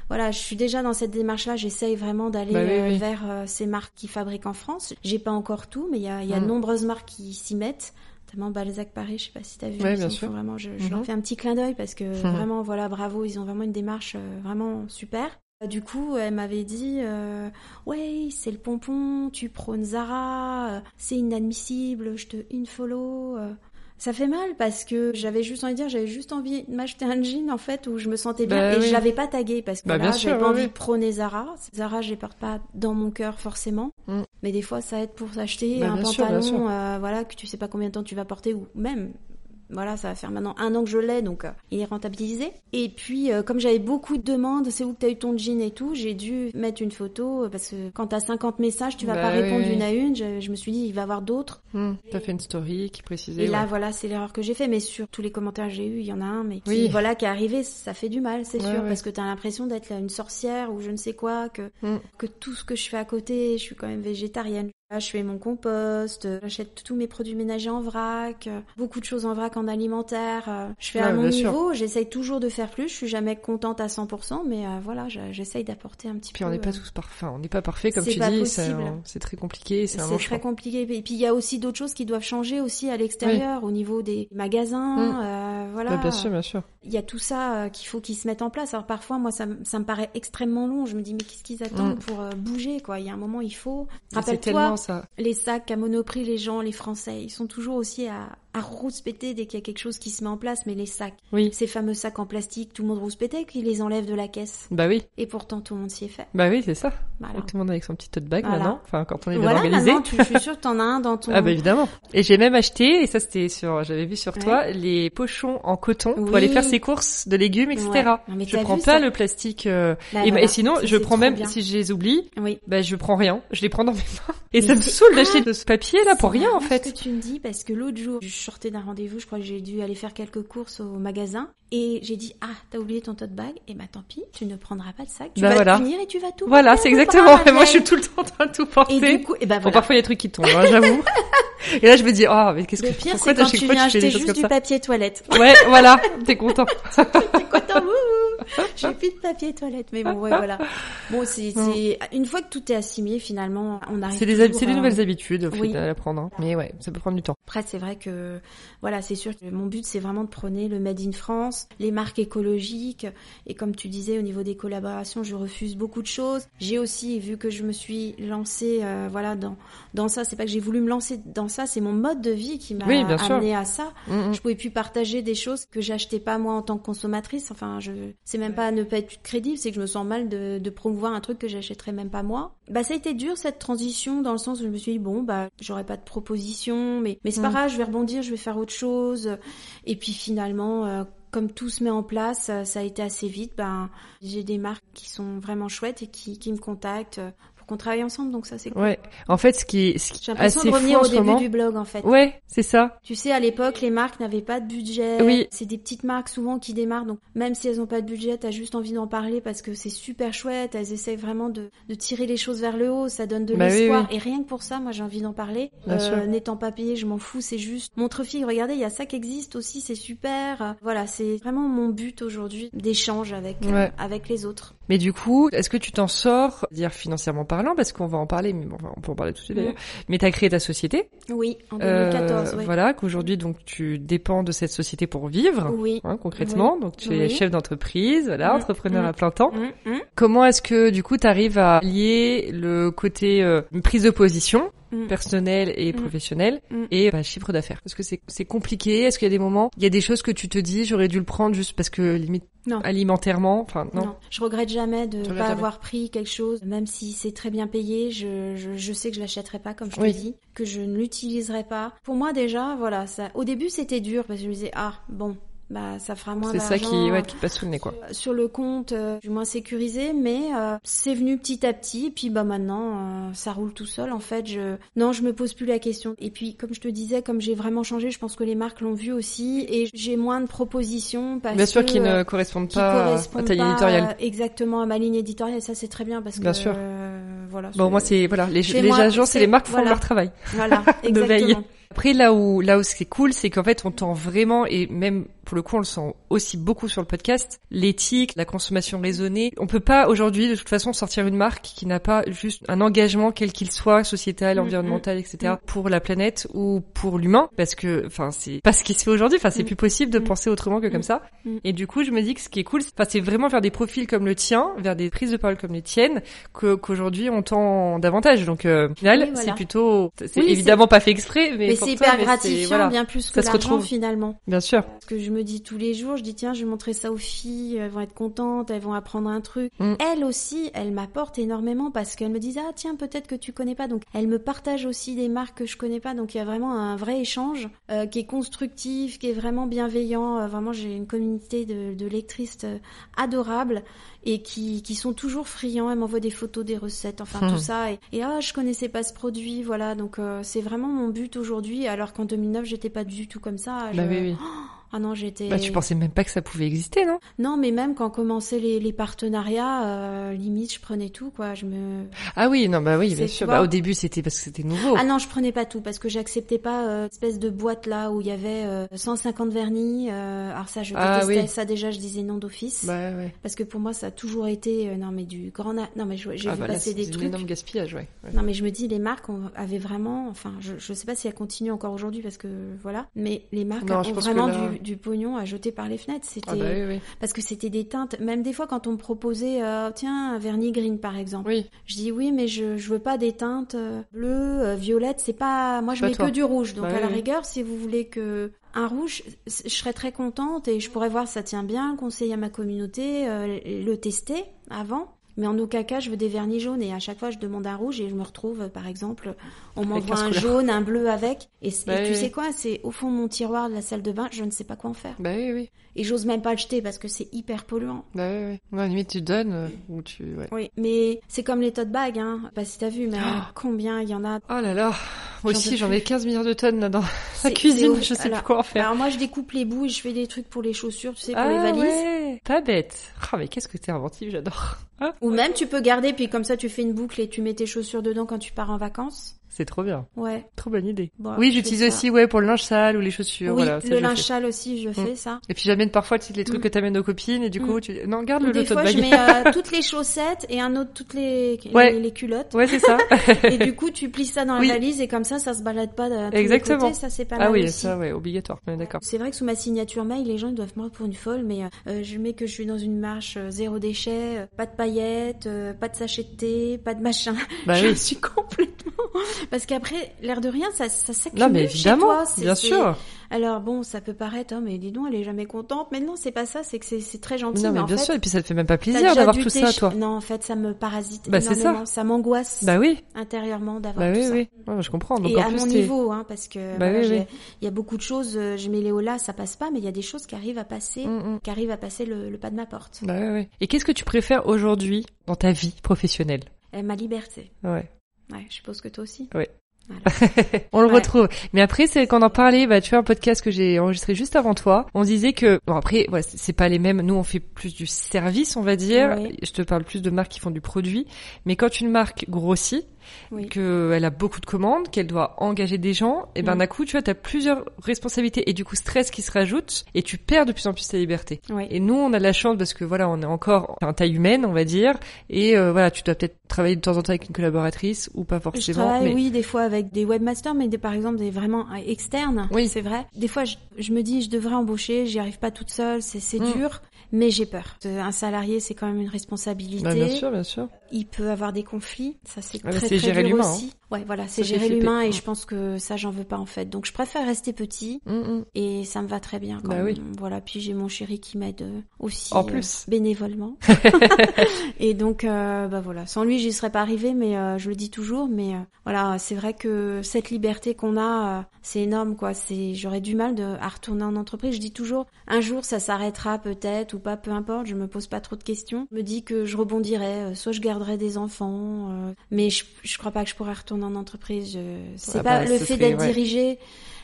S2: voilà, je suis déjà dans cette démarche-là. J'essaye vraiment d'aller
S1: Bah oui,
S2: euh,
S1: oui.
S2: vers euh, ces marques qui fabriquent en France. J'ai pas encore tout, mais il y a, il y a
S1: Mhm.
S2: de nombreuses marques qui s'y mettent. Notamment Balzac Paris, je sais pas si t'as vu.
S1: Ouais, bien sûr.
S2: Vraiment, je, je leur fais un petit clin d'œil parce que
S1: Mhm.
S2: vraiment, voilà, bravo, ils ont vraiment une démarche euh, vraiment super. Du coup, elle m'avait dit, euh, ouais, c'est le pompon, tu prônes Zara, euh, c'est inadmissible, je te unfollow. Ça fait mal parce que j'avais juste envie de dire, j'avais juste envie de m'acheter un jean en fait où je me sentais bien
S1: Bah
S2: et
S1: oui.
S2: je l'avais pas tagué parce que
S1: Bah, sûr,
S2: j'avais pas envie de prôner Zara. Zara, je les porte pas dans mon cœur forcément,
S1: Mm.
S2: mais des fois ça aide pour s'acheter
S1: Bah,
S2: un
S1: sûr,
S2: pantalon, euh, voilà, que tu sais pas combien de temps tu vas porter ou même voilà, ça va faire maintenant un an que je l'ai, donc euh, il est rentabilisé. Et puis, euh, comme j'avais beaucoup de demandes, c'est où que t'as eu ton jean et tout, j'ai dû mettre une photo, euh, parce que quand t'as 50 messages, tu vas
S1: Bah
S2: pas répondre
S1: oui.
S2: une à une. Je, je me suis dit, il va y avoir d'autres.
S1: Hmm, T'as fait une story qui précisait.
S2: Et là, voilà, c'est l'erreur que j'ai fait. Mais sur tous les commentaires que j'ai eu, il y en a un, mais qui,
S1: Oui.
S2: voilà, qui est arrivé, ça fait du mal, c'est
S1: Ouais,
S2: sûr,
S1: ouais.
S2: parce que t'as l'impression d'être là une sorcière ou je ne sais quoi, que
S1: Mm.
S2: que tout ce que je fais à côté, je suis quand même végétarienne. Là, je fais mon compost, euh, j'achète tous mes produits ménagers en vrac, euh, beaucoup de choses en vrac en alimentaire. euh, Je fais
S1: Ouais,
S2: à mon niveau, j'essaye toujours de faire plus. Je suis jamais contente à 100%, mais voilà, je- j'essaye d'apporter un petit
S1: Puis
S2: peu.
S1: on n'est pas tous parfaits, on n'est pas parfait comme tu
S2: pas
S1: dis, c'est très compliqué, c'est
S2: très compliqué. Et puis il y a aussi d'autres choses qui doivent changer aussi à l'extérieur, au niveau des magasins.
S1: Mm.
S2: euh, voilà.
S1: Bah, bien sûr, bien sûr.
S2: Il y a tout ça qu'il faut qu'ils se mettent en place. Alors parfois, moi, ça, me- ça me paraît extrêmement long. Je me dis, mais qu'est-ce qu'ils attendent
S1: Mm.
S2: pour bouger, quoi? Il y a un moment, il faut. Rappelle-toi, les sacs à Monoprix, les gens, les Français, ils sont toujours aussi à, à rouspéter dès qu'il y a quelque chose qui se met en place. Mais les sacs,
S1: Oui.
S2: ces fameux sacs en plastique, tout le monde rouspétait qu'ils les enlèvent de la caisse.
S1: Bah oui,
S2: Et pourtant, tout le monde s'y est fait.
S1: bah oui, c'est ça.
S2: Voilà.
S1: Tout le monde avec son petit tote bag
S2: Voilà.
S1: maintenant. Enfin, quand on est bien
S2: Voilà,
S1: organisé.
S2: maintenant, tu, je suis sûre que t'en as un dans ton...
S1: Ah bah évidemment. Et j'ai même acheté, et ça c'était sur, j'avais vu sur
S2: Ouais.
S1: toi, les pochons en coton pour aller faire ses courses de légumes, etc.
S2: Ouais. Non, mais
S1: Je prends
S2: vu
S1: pas
S2: ça
S1: le plastique. euh, et, sinon, je prends même
S2: bien.
S1: si je les oublie,
S2: Oui.
S1: bah je prends rien. Je les prends dans mes mains. Et
S2: Mais
S1: ça me saoule d'acheter de ce papier là pour rien en fait.
S2: ce que tu me dis parce que l'autre jour, je sortais d'un rendez-vous, je crois que j'ai dû aller faire quelques courses au magasin et j'ai dit ah t'as oublié ton tote bag? Et bah tant pis, tu ne prendras pas de sac, tu
S1: Bah
S2: vas
S1: voilà.
S2: te et tu vas tout.
S1: Voilà, c'est exactement. Et (laughs) moi, je suis tout le temps en train de tout porter.
S2: Et du coup, et
S1: Bon,
S2: voilà.
S1: parfois il y a des trucs qui tombent, hein, j'avoue. (laughs) et là, je me dis, oh, mais qu'est-ce que
S2: Le pire, c'est quand tu viens acheter juste du papier toilette. (laughs)
S1: Ouais, voilà, t'es content.
S2: T'es content, J'ai plus de papier toilette, mais bon, ouais, voilà. Bon, c'est, c'est une fois que tout est assimilé, finalement, on arrive.
S1: C'est des, c'est des nouvelles habitudes, au oui. à apprendre. Hein. Mais ouais, ça peut prendre du temps.
S2: Après, c'est vrai que, voilà, c'est sûr que mon but, c'est vraiment de prôner le Made in France, les marques écologiques. Et comme tu disais, au niveau des collaborations, je refuse beaucoup de choses. J'ai aussi, vu que je me suis lancée, euh, voilà, dans, dans ça, c'est pas que j'ai voulu me lancer dans ça, c'est mon mode de vie qui m'a amené à ça. Mm, mm. Je pouvais plus partager des choses que j'achetais pas moi en tant que consommatrice. Enfin, je, c'est même pas ne pas être crédible, c'est que je me sens mal de, de promouvoir un truc que j'achèterais même pas moi. Bah, ça a été dur cette transition dans le sens où je me suis dit bon, bah, j'aurais pas de proposition, mais mais c'est pas mm. grave, je vais rebondir, je vais faire autre chose. Et puis finalement. Euh, comme tout se met en place, ça a été assez vite. Ben, j'ai des marques qui sont vraiment chouettes et qui, qui me contactent qu'on travaille ensemble, donc ça c'est cool.
S1: Ouais. En fait, ce qui ce qui
S2: j'ai l'impression de revenir au début du blog en fait.
S1: Ouais, c'est ça.
S2: Tu sais, à l'époque, les marques n'avaient pas de budget.
S1: Oui.
S2: C'est des petites marques souvent qui démarrent, donc même si elles n'ont pas de budget, t'as juste envie d'en parler parce que c'est super chouette. Elles essayent vraiment de, de tirer les choses vers le haut, ça donne de bah l'espoir. Et rien que pour ça, moi j'ai envie d'en parler. Euh, N'étant pas payé, je m'en fous. C'est juste montre fille, regardez, il y a ça qui existe aussi, c'est super. Voilà, c'est vraiment mon but aujourd'hui d'échange avec euh, avec les autres.
S1: Mais du coup, est-ce que tu t'en sors, dire financièrement parlant, parce qu'on va en parler, mais bon, on peut en parler tout de suite d'ailleurs. Mm. Mais tu as créé ta société.
S2: Oui, en 2014.
S1: Euh, Voilà, qu'aujourd'hui donc tu dépends de cette société pour vivre.
S2: Oui.
S1: Hein, concrètement, donc tu es chef d'entreprise, voilà, mm. entrepreneur mm. à plein temps. Comment est-ce que du coup tu arrives à lier le côté euh, prise de position Mm. personnel et mm. professionnel mm. et bah, chiffre d'affaires. Est-ce que c'est c'est compliqué Est-ce qu'il y a des moments, il y a des choses que tu te dis j'aurais dû le prendre juste parce que limite non. alimentairement, enfin non. non.
S2: Je regrette jamais de ne pas avoir pris quelque chose, même si c'est très bien payé. Je, je, je sais que je l'achèterai pas comme je te dis, que je ne l'utiliserai pas. Pour moi déjà, voilà, ça. Au début c'était dur parce que je me disais ah bon bah ça fera moins d'argent.
S1: C'est ça qui, ouais, qui passe sous le nez quoi.
S2: Sur le compte, euh, du moins sécurisé, mais euh, c'est venu petit à petit. Et puis bah maintenant, euh, ça roule tout seul. En fait, je non, je me pose plus la question. Et puis comme je te disais, comme j'ai vraiment changé, je pense que les marques l'ont vu aussi, et j'ai moins de propositions parce
S1: bien sûr qui ne correspondent pas à ta ligne éditoriale.
S2: exactement à ma ligne éditoriale. Ça c'est très bien parce
S1: bien
S2: que
S1: sûr.
S2: voilà.
S1: Bon moi c'est voilà les, les agences et les marques font leur travail.
S2: Voilà, (laughs) exactement.
S1: Après là où là où c'est cool, c'est qu'en fait on tend vraiment et même pour le coup on le sent aussi beaucoup sur le podcast, l'éthique, la consommation raisonnée. On peut pas aujourd'hui de toute façon sortir une marque qui n'a pas juste un engagement quel qu'il soit, sociétal, mm, environnemental, etc. Mm. pour la planète ou pour l'humain, parce que enfin c'est pas ce qui se fait aujourd'hui. Enfin c'est mm. plus possible de penser autrement que comme ça. Et du coup je me dis que ce qui est cool, c'est vraiment faire des profils comme le tien, vers des prises de parole comme les tiennes, qu'aujourd'hui on tend davantage. Donc euh, au final c'est plutôt, c'est évidemment pas fait exprès, mais,
S2: mais c'est hyper gratifiant, bien plus que l'argent finalement.
S1: Bien sûr.
S2: Parce que je me dis tous les jours, je dis tiens, je vais montrer ça aux filles, elles vont être contentes, elles vont apprendre un truc. Mm. Elles aussi, elles m'apportent énormément parce qu'elles me disent ah tiens peut-être que tu connais pas, donc elles me partagent aussi des marques que je connais pas, donc il y a vraiment un vrai échange euh, qui est constructif, qui est vraiment bienveillant. Euh, vraiment, j'ai une communauté de, de lectrices euh, adorables et qui, qui sont toujours friands. Elles m'envoient des photos des recettes, enfin tout hmm. ça. Et, et, ah, je connaissais pas ce produit, voilà. Donc c'est vraiment mon but aujourd'hui, alors qu'en 2009 j'étais pas du tout comme ça.
S1: Bah oui, oui.
S2: Oh, ah non, j'étais.
S1: Bah, tu pensais même pas que ça pouvait exister, non?
S2: Non, mais même quand commençaient les, les partenariats, euh, limite, je prenais tout, quoi. Je me.
S1: Ah oui, non, bah oui, bien sûr. Bah, au début, c'était parce que c'était nouveau.
S2: Ah non, je prenais pas tout parce que j'acceptais pas euh, espèce de boîte là où il y avait euh, 150 vernis. Euh, alors ça, je ah détestais ça déjà. Je disais non d'office.
S1: Bah, ouais.
S2: Parce que pour moi, ça a toujours été euh, non mais du grand. Non mais j'ai ah, vu
S1: bah,
S2: passer des trucs.
S1: énorme gaspillage, ouais.
S2: Non mais je me dis les marques avaient vraiment. Enfin, je je sais pas si elles continuent encore aujourd'hui parce que voilà. Mais les marques ont vraiment du, du pognon à jeter par les fenêtres. C'était
S1: ah bah
S2: parce que c'était des teintes. Même des fois, quand on me proposait, euh, tiens, un vernis green par exemple,
S1: oui.
S2: je dis oui, mais je je veux pas des teintes euh, bleues, euh, violettes. C'est pas moi, je mets que du rouge. Donc bah à la rigueur, si vous voulez que un rouge, je serais très contente et je pourrais voir ça tient bien, conseiller à ma communauté, le tester avant. Mais en aucun cas, je veux des vernis jaunes. Et à chaque fois, je demande un rouge et je me retrouve, par exemple, on m'envoie un jaune, un bleu avec. Et, bah tu sais quoi C'est au fond de mon tiroir de la salle de bain, je ne sais pas quoi en faire.
S1: Bah oui, oui.
S2: Et j'ose même pas le jeter parce que c'est hyper polluant.
S1: Bah oui, oui. Ouais, limite, tu donnes euh, ou tu...
S2: Ouais. Oui, mais c'est comme les tote bags, hein. Pas si t'as vu, mais oh combien il y en a.
S1: Oh là là Moi aussi, j'en ai 15 milliards de tonnes là dans la cuisine, je sais plus quoi en faire.
S2: Alors moi, je découpe les bouts et je fais des trucs pour les chaussures, tu sais, pour les
S1: ah
S2: valises.
S1: Ouais. Pas bête. Oh, mais qu'est-ce que t'es inventif, j'adore.
S2: Ou même, tu peux garder, puis comme ça, tu fais une boucle et tu mets tes chaussures dedans quand tu pars en vacances.
S1: C'est trop bien.
S2: Ouais.
S1: Trop bonne idée.
S2: Bon,
S1: oui, j'utilise aussi, ouais, pour le linge sale ou les chaussures.
S2: Oui,
S1: voilà,
S2: le linge sale aussi, je fais ça.
S1: Et puis j'amène parfois tu sais, les trucs
S2: Mm.
S1: que t'amènes aux copines et du coup
S2: Mm.
S1: tu non garde le,
S2: Des fois, je mets euh, (laughs) toutes les chaussettes et un autre toutes les
S1: Ouais.
S2: les, les culottes.
S1: Ouais c'est ça. (laughs)
S2: Et du (laughs) coup, tu plies ça dans la
S1: Oui.
S2: valise et comme ça, ça se balade pas de tous
S1: Exactement.
S2: côtés. Ça, c'est pas
S1: ah
S2: mal
S1: oui
S2: aussi.
S1: ça ouais obligatoire. Ouais, D'accord.
S2: C'est vrai que sous ma signature mail, les gens ils doivent me prendre pour une folle, mais euh, je mets que je suis dans une marche euh, zéro déchet, euh, pas de paillettes, euh, pas de sachet de thé, pas de machin.
S1: Bah
S2: je
S1: oui.
S2: suis complètement. Parce qu'après, l'air de rien, ça, ça s'accumule
S1: Non mais
S2: chez
S1: évidemment,
S2: toi. c'est-
S1: bien sûr.
S2: Alors bon, ça peut paraître, oh, mais dis donc, elle est jamais contente. Mais non, c'est pas ça. C'est que c'est très gentil.
S1: Non mais
S2: en
S1: bien
S2: fait,
S1: sûr et puis ça te fait même pas plaisir d'avoir tout ça toi.
S2: Non, en fait, ça me parasite
S1: Bah, c'est ça.
S2: énormément. Ça m'angoisse
S1: Bah oui.
S2: intérieurement d'avoir
S1: Bah
S2: tout
S1: oui
S2: ça.
S1: oui. Ouais, je comprends. Donc
S2: et
S1: en
S2: à
S1: plus
S2: mon niveau, hein, parce que
S1: Bah
S2: voilà,
S1: oui, oui.
S2: il y a beaucoup de choses, euh, je mets les là, ça passe pas, mais il y a des choses qui arrivent à passer,
S1: Mm, mm.
S2: qui arrivent à passer le, le pas de ma porte.
S1: Bah ouais, ouais. Et qu'est-ce que tu préfères aujourd'hui dans ta vie professionnelle?
S2: Euh, ma liberté.
S1: Ouais.
S2: Ouais, je suppose que toi aussi. (laughs)
S1: On le
S2: Ouais.
S1: retrouve. Mais après, c'est quand on en parlait, bah, tu vois, un podcast que j'ai enregistré juste avant toi, on disait que, bon après, voilà, c'est pas les mêmes, nous on fait plus du service, on va dire,
S2: Oui.
S1: je te parle plus de marques qui font du produit, mais quand une marque grossit,
S2: Oui.
S1: qu'elle a beaucoup de commandes, qu'elle doit engager des gens, et ben
S2: Mm.
S1: d'un coup, tu vois, t'as plusieurs responsabilités et du coup stress qui se rajoute, et tu perds de plus en plus ta liberté.
S2: Oui.
S1: Et nous, on a de la chance parce que voilà, on est encore en taille humaine, on va dire, et euh, voilà, tu dois peut-être travailler de temps en temps avec une collaboratrice ou pas
S2: Je
S1: forcément.
S2: travaille,
S1: mais...
S2: oui, des fois avec des webmasters, mais des, par exemple des vraiment euh, externes.
S1: Oui.
S2: C'est vrai. Des fois, je, je me dis, je devrais embaucher, j'y arrive pas toute seule, c'est c'est
S1: Mm.
S2: dur, mais j'ai peur. Euh, Un salarié, c'est quand même une responsabilité.
S1: Bah, bien sûr, bien sûr.
S2: Il peut avoir des conflits, ça c'est
S1: Ah,
S2: très très dur
S1: hein.
S2: Ouais, voilà, c'est gérer l'humain et je pense que ça j'en veux pas en fait. Donc je préfère rester petit
S1: Mm, mm.
S2: et ça me va très bien quand
S1: Bah oui.
S2: Voilà, puis j'ai mon chéri qui m'aide euh, aussi
S1: En
S2: euh, bénévolement. (laughs) et donc euh, bah voilà, sans lui j'y serais pas arrivée mais euh, je le dis toujours mais voilà, c'est vrai que cette liberté qu'on a c'est énorme quoi, c'est j'aurais du mal de à retourner en entreprise, je dis toujours un jour ça s'arrêtera peut-être ou pas peu importe, je me pose pas trop de questions. Je me dis que je rebondirai, soit je garderai des enfants mais je je crois pas que je pourrais retourner en entreprise, je... c'est
S1: Ah
S2: pas
S1: bah,
S2: le fait d'être
S1: ouais.
S2: dirigé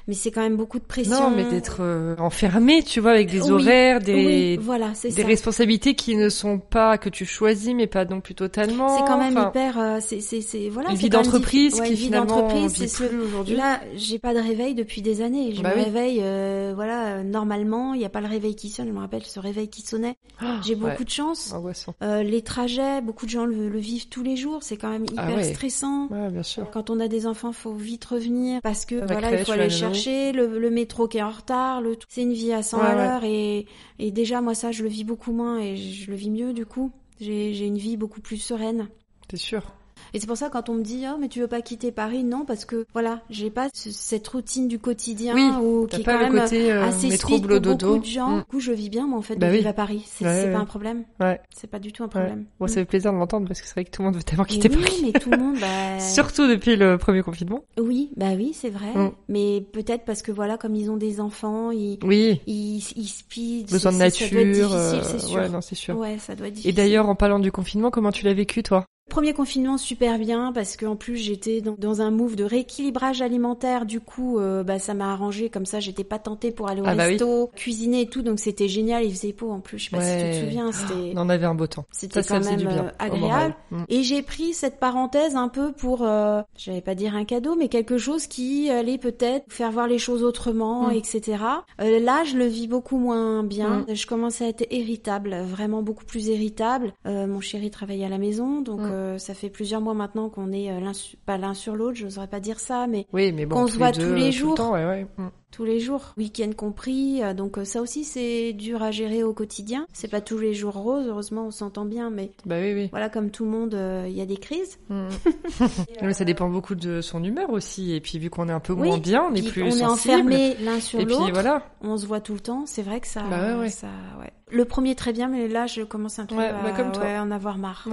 S2: mais c'est quand même beaucoup de pression.
S1: Non, mais d'être euh, enfermé, tu vois, avec des
S2: Oui,
S1: horaires, des,
S2: Oui, voilà, c'est
S1: des
S2: ça.
S1: responsabilités qui ne sont pas que tu choisis, mais pas non plus totalement.
S2: C'est quand même
S1: Enfin,
S2: hyper, euh, c'est, c'est, c'est, voilà.
S1: une vie d'entreprise
S2: ouais,
S1: qui
S2: vie
S1: finalement
S2: d'entreprise, c'est ce-
S1: aujourd'hui.
S2: Là, j'ai pas de réveil depuis des années. Je
S1: Bah
S2: me
S1: oui.
S2: réveille, euh, voilà, normalement, il y a pas le réveil qui sonne. Je me rappelle ce réveil qui sonnait.
S1: Ah,
S2: J'ai beaucoup
S1: ouais,
S2: de chance. Euh, les trajets, beaucoup de gens le, le vivent tous les jours. C'est quand même hyper
S1: Ah ouais.
S2: stressant.
S1: Ouais, bien sûr.
S2: Quand on a des enfants, faut vite revenir parce que voilà, il faut aller
S1: nounou.
S2: Le, le métro qui est en retard, le tout. C'est une vie à 100
S1: Ouais,
S2: à
S1: ouais.
S2: l'heure et, et déjà moi ça je le vis beaucoup moins et je le vis mieux du coup. J'ai une vie beaucoup plus sereine.
S1: C'est sûr.
S2: Et c'est pour ça quand on me dit oh mais tu veux pas quitter Paris non parce que voilà j'ai pas ce- cette routine du quotidien
S1: Oui,
S2: ou qui est quand même
S1: côté euh,
S2: assez speed pour beaucoup de gens.
S1: Mm.
S2: Du coup je vis bien moi en fait
S1: Bah
S2: de
S1: oui.
S2: vivre à Paris c'est
S1: Ouais,
S2: c'est
S1: ouais.
S2: pas un problème
S1: Ouais.
S2: c'est pas du tout un problème.
S1: Bon, ça
S2: Mm.
S1: fait plaisir de l'entendre parce que c'est vrai que tout le monde veut tellement
S2: Mais
S1: quitter
S2: oui,
S1: Paris.
S2: mais tout le monde (laughs) bah
S1: Surtout depuis le premier confinement.
S2: Oui, bah oui, c'est vrai.
S1: Mm.
S2: Mais peut-être parce que voilà, comme ils ont des enfants, ils,
S1: Oui.
S2: ils, ils speed.
S1: Besoin de
S2: ça- ça doit être
S1: nature.
S2: difficile,
S1: euh,
S2: c'est sûr.
S1: Ouais, non, c'est sûr.
S2: Ouais, ça doit être difficile.
S1: Et d'ailleurs, en parlant du confinement, comment tu l'as vécu, toi?
S2: Premier confinement super bien parce qu'en plus j'étais dans, dans un move de rééquilibrage alimentaire. Du coup, euh, bah ça m'a arrangé comme ça. J'étais pas tentée pour aller au
S1: Ah bah oui.
S2: resto, cuisiner et tout. Donc c'était génial. Il faisait beau en plus. Je sais pas si tu te souviens. C'était
S1: On en avait un beau temps.
S2: c'était quand même
S1: bien.
S2: euh, agréable.
S1: Mm.
S2: Et j'ai pris cette parenthèse un peu pour, euh, j'allais pas dire un cadeau, mais quelque chose qui allait peut-être faire voir les choses autrement,
S1: Mm.
S2: etc. Euh, là, je le vis beaucoup moins bien. Je commence à être irritable, vraiment beaucoup plus irritable. Mon chéri travaille à la maison, donc
S1: Mm.
S2: Euh, ça fait plusieurs mois maintenant qu'on est euh, l'un su- pas l'un sur l'autre. J'oserais pas dire ça, mais
S1: Oui, mais bon,
S2: Qu'on se voit
S1: deux,
S2: tous les jours.
S1: Tout le temps, ouais, ouais.
S2: Tous les jours, week-end compris. euh, donc ça aussi, c'est dur à gérer au quotidien. C'est pas tous les jours rose. Heureusement, on s'entend bien, mais
S1: Bah oui, oui.
S2: voilà, comme tout le monde, euh, il y a des crises.
S1: Mm. (laughs) (laughs) Mais ça dépend beaucoup de son humeur aussi. Et puis vu qu'on est un peu
S2: Oui,
S1: moins bien, on est plus
S2: on est enfermés l'un sur l'autre.
S1: voilà.
S2: On se voit tout le temps. C'est vrai que ça,
S1: Bah ouais, ouais.
S2: ça, ouais. Le premier très bien, mais là je commence un peu
S1: Ouais,
S2: à
S1: bah comme toi.
S2: ouais, en avoir marre.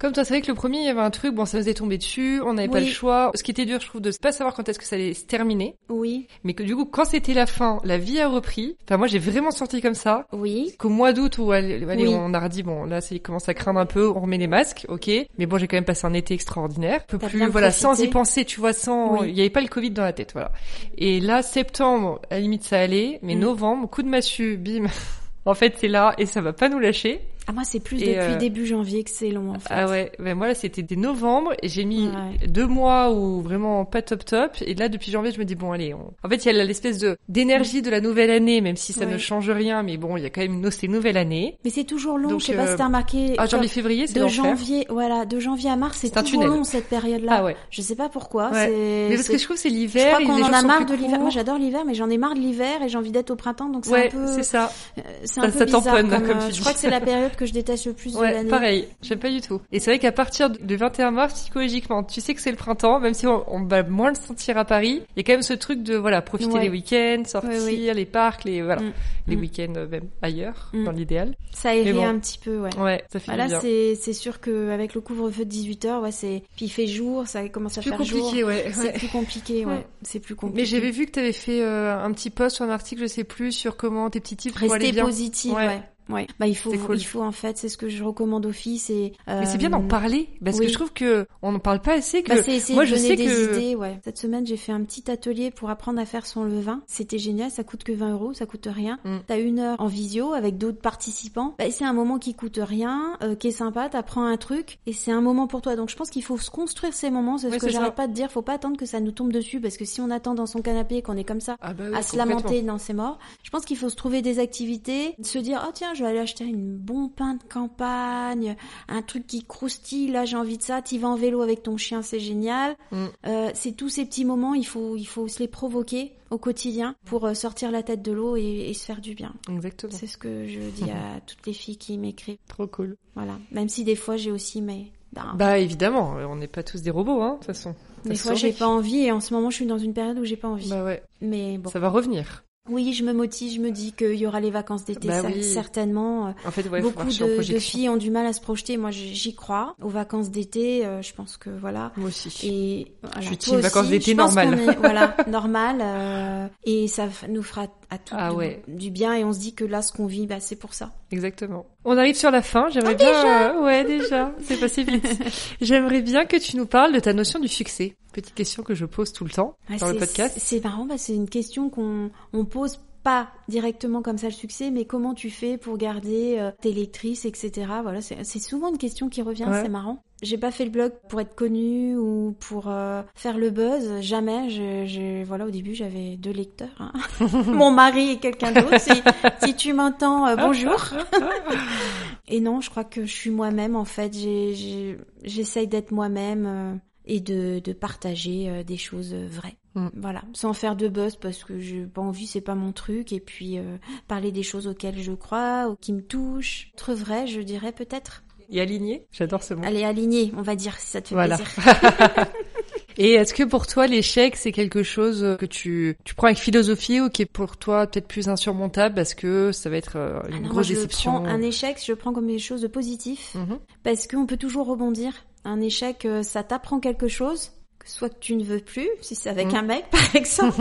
S1: Comme toi, c'est vrai que le premier, il y avait un truc, bon, ça nous est tombé dessus, on n'avait pas le choix. Ce qui était dur, je trouve, de pas savoir quand est-ce que ça allait se terminer.
S2: Oui,
S1: Mais que du coup, quand c'était la fin, la vie a repris. Enfin, moi, j'ai vraiment sorti comme ça.
S2: oui,
S1: Qu'au mois d'août où allez, allez,
S2: Oui.
S1: on a redit bon là ça commence à craindre un peu, on remet les masques, ok. Mais bon j'ai quand même passé un été extraordinaire, peu
S2: T'as
S1: plus voilà sans y penser, tu vois, sans
S2: Oui.
S1: il y avait pas le Covid dans la tête, voilà. Et là septembre à la limite ça allait, mais
S2: Mm.
S1: novembre coup de massue, bim. (laughs) en fait c'est là et ça va pas nous lâcher.
S2: Ah moi c'est plus
S1: Et,
S2: depuis
S1: euh,
S2: début janvier que c'est long en fait.
S1: Ah ouais, ben moi là c'était dès novembre et j'ai mis
S2: Ouais.
S1: deux mois où vraiment pas top top et là depuis janvier je me dis bon allez, on... en fait il y a l'espèce de d'énergie de la nouvelle année même si ça
S2: Ouais.
S1: ne change rien mais bon il y a quand même une c'est nouvelle année.
S2: Mais c'est toujours long,
S1: Donc,
S2: je sais pas
S1: euh,
S2: si t'as remarqué.
S1: Ah janvier
S2: comme-
S1: février c'est
S2: de janvier, voilà, de janvier à mars, c'est toujours
S1: tunnel.
S2: long cette période-là.
S1: Ah ouais.
S2: Je sais pas pourquoi. C'est-
S1: Mais parce que je trouve c'est
S2: je
S1: l'hiver,
S2: crois
S1: et
S2: qu'on en a marre de l'hiver. Moi j'adore l'hiver, mais j'en ai marre de l'hiver et j'ai envie d'être au printemps, donc c'est un peu.
S1: c'est ça.
S2: euh, C'est un peu bizarre. euh, je crois que c'est la période que je déteste le plus de
S1: Ouais,
S2: l'année.
S1: pareil, j'aime pas du tout. Et c'est vrai qu'à partir du 21 mars, psychologiquement, tu sais que c'est le printemps, même si on, on va moins le sentir à Paris, il y a quand même ce truc de voilà profiter
S2: Ouais.
S1: les week-ends, sortir,
S2: Ouais, oui.
S1: les parcs, les voilà,
S2: Mm.
S1: les
S2: Mm.
S1: week-ends euh, même ailleurs,
S2: Mm.
S1: dans l'idéal.
S2: Ça aérait
S1: bon.
S2: un petit peu, ouais.
S1: Ouais, ça fait
S2: Voilà,
S1: bien.
S2: c'est c'est sûr qu'avec le couvre-feu de 18h, ouais, c'est puis il fait jour, ça commence à
S1: plus
S2: faire
S1: compliqué,
S2: jour.
S1: ouais.
S2: C'est plus compliqué, ouais. C'est plus compliqué.
S1: Mais j'avais vu que tu avais fait euh, un petit post ou un article, je sais plus, sur comment tes petits tips
S2: Rester positif,
S1: Ouais.
S2: Ouais. Bah il faut
S1: cool.
S2: il faut en fait, c'est ce que je recommande aux filles, c'est
S1: Mais c'est bien d'en
S2: euh,
S1: parler, parce
S2: oui.
S1: que je trouve que on n'en parle pas assez. Que
S2: Bah, c'est
S1: moi,
S2: de
S1: je sais
S2: des
S1: que
S2: idées, ouais. Cette semaine, j'ai fait un petit atelier pour apprendre à faire son levain. C'était génial, ça coûte que 20 euros, ça coûte rien.
S1: Mm.
S2: T'as une heure en visio avec d'autres participants. Bah, c'est un moment qui coûte rien, euh, qui est sympa, t'apprends un truc, et c'est un moment pour toi. Donc je pense qu'il faut se construire ces moments, c'est
S1: Ouais,
S2: ce que j'arrête pas de dire, faut pas attendre que ça nous tombe dessus, parce que si on attend dans son canapé, qu'on est comme ça,
S1: Ah bah oui,
S2: à se lamenter, non, c'est mort. Je pense qu'il faut se trouver des activités, se dire, oh tiens, je vais aller acheter une bon pain de campagne, un truc qui croustille, là j'ai envie de ça, t'y vas en vélo avec ton chien, c'est génial.
S1: Mm.
S2: Euh, c'est tous ces petits moments, il faut, il faut se les provoquer au quotidien pour euh, sortir la tête de l'eau et, et se faire du bien.
S1: Exactement.
S2: C'est ce que je dis à (laughs) toutes les filles qui m'écrivent.
S1: Trop cool.
S2: Voilà. Même si des fois j'ai aussi mes... ben,
S1: Bah évidemment, on n'est pas tous des robots, hein, de toute façon.
S2: des
S1: ça
S2: fois j'ai pas envie et en ce moment je suis dans une période où j'ai pas envie.
S1: Bah ouais,
S2: Mais bon.
S1: ça va revenir.
S2: Oui, je me motive, je me dis qu'il y aura les vacances d'été,
S1: Bah oui.
S2: certainement. Euh,
S1: En fait, ouais,
S2: Beaucoup de, filles ont du mal à se projeter. Moi, j'y crois. Aux vacances d'été, euh, je pense que voilà.
S1: Moi aussi.
S2: Et voilà,
S1: Je suis team vacances d'été normales. (laughs)
S2: voilà, normal. euh, et ça nous fera à tout
S1: Ah
S2: du,
S1: ouais.
S2: du bien. Et on se dit que là, ce qu'on vit, bah, c'est pour ça.
S1: Exactement. On arrive sur la fin. J'aimerais bien. euh, ouais, déjà. C'est passé vite. (laughs) J'aimerais bien que tu nous parles de ta notion du succès. Petite question que je pose tout le temps
S2: Ouais,
S1: dans le
S2: c'est-
S1: podcast.
S2: C'est marrant, bah, c'est une question qu'on on pose pas directement comme ça le succès, mais comment tu fais pour garder euh, tes lectrices, etc. Voilà, c'est souvent une question qui revient,
S1: Ouais.
S2: c'est marrant. J'ai pas fait le blog pour être connue ou pour euh, faire le buzz, jamais. Je, je- voilà, au début j'avais deux lecteurs, hein. (laughs) mon mari et quelqu'un d'autre. Si, si tu m'entends, euh, bonjour. (laughs) et non, je crois que je suis moi-même en fait. J'essaye d'être moi-même. Et de, de partager euh, des choses euh, vraies.
S1: Mm.
S2: Voilà, sans faire de buzz parce que j'ai pas envie, c'est pas mon truc. Et puis euh, parler des choses auxquelles je crois ou qui me touchent. Être vrai, je dirais peut-être.
S1: Et aligné. J'adore ce mot.
S2: Allez, aligné, on va dire si ça te fait
S1: Voilà.
S2: plaisir. (laughs) (laughs)
S1: Et est-ce que pour toi l'échec c'est quelque chose que tu tu prends avec philosophie ou qui est pour toi peut-être plus insurmontable parce que ça va être
S2: Ah
S1: une
S2: non, moi,
S1: grosse
S2: je
S1: déception.
S2: prends un échec, je le prends comme quelque chose de positif parce qu'on peut toujours rebondir. Un échec, euh, ça t'apprend quelque chose. Soit que tu ne veux plus, si c'est avec
S1: Mm.
S2: un mec (laughs) par exemple,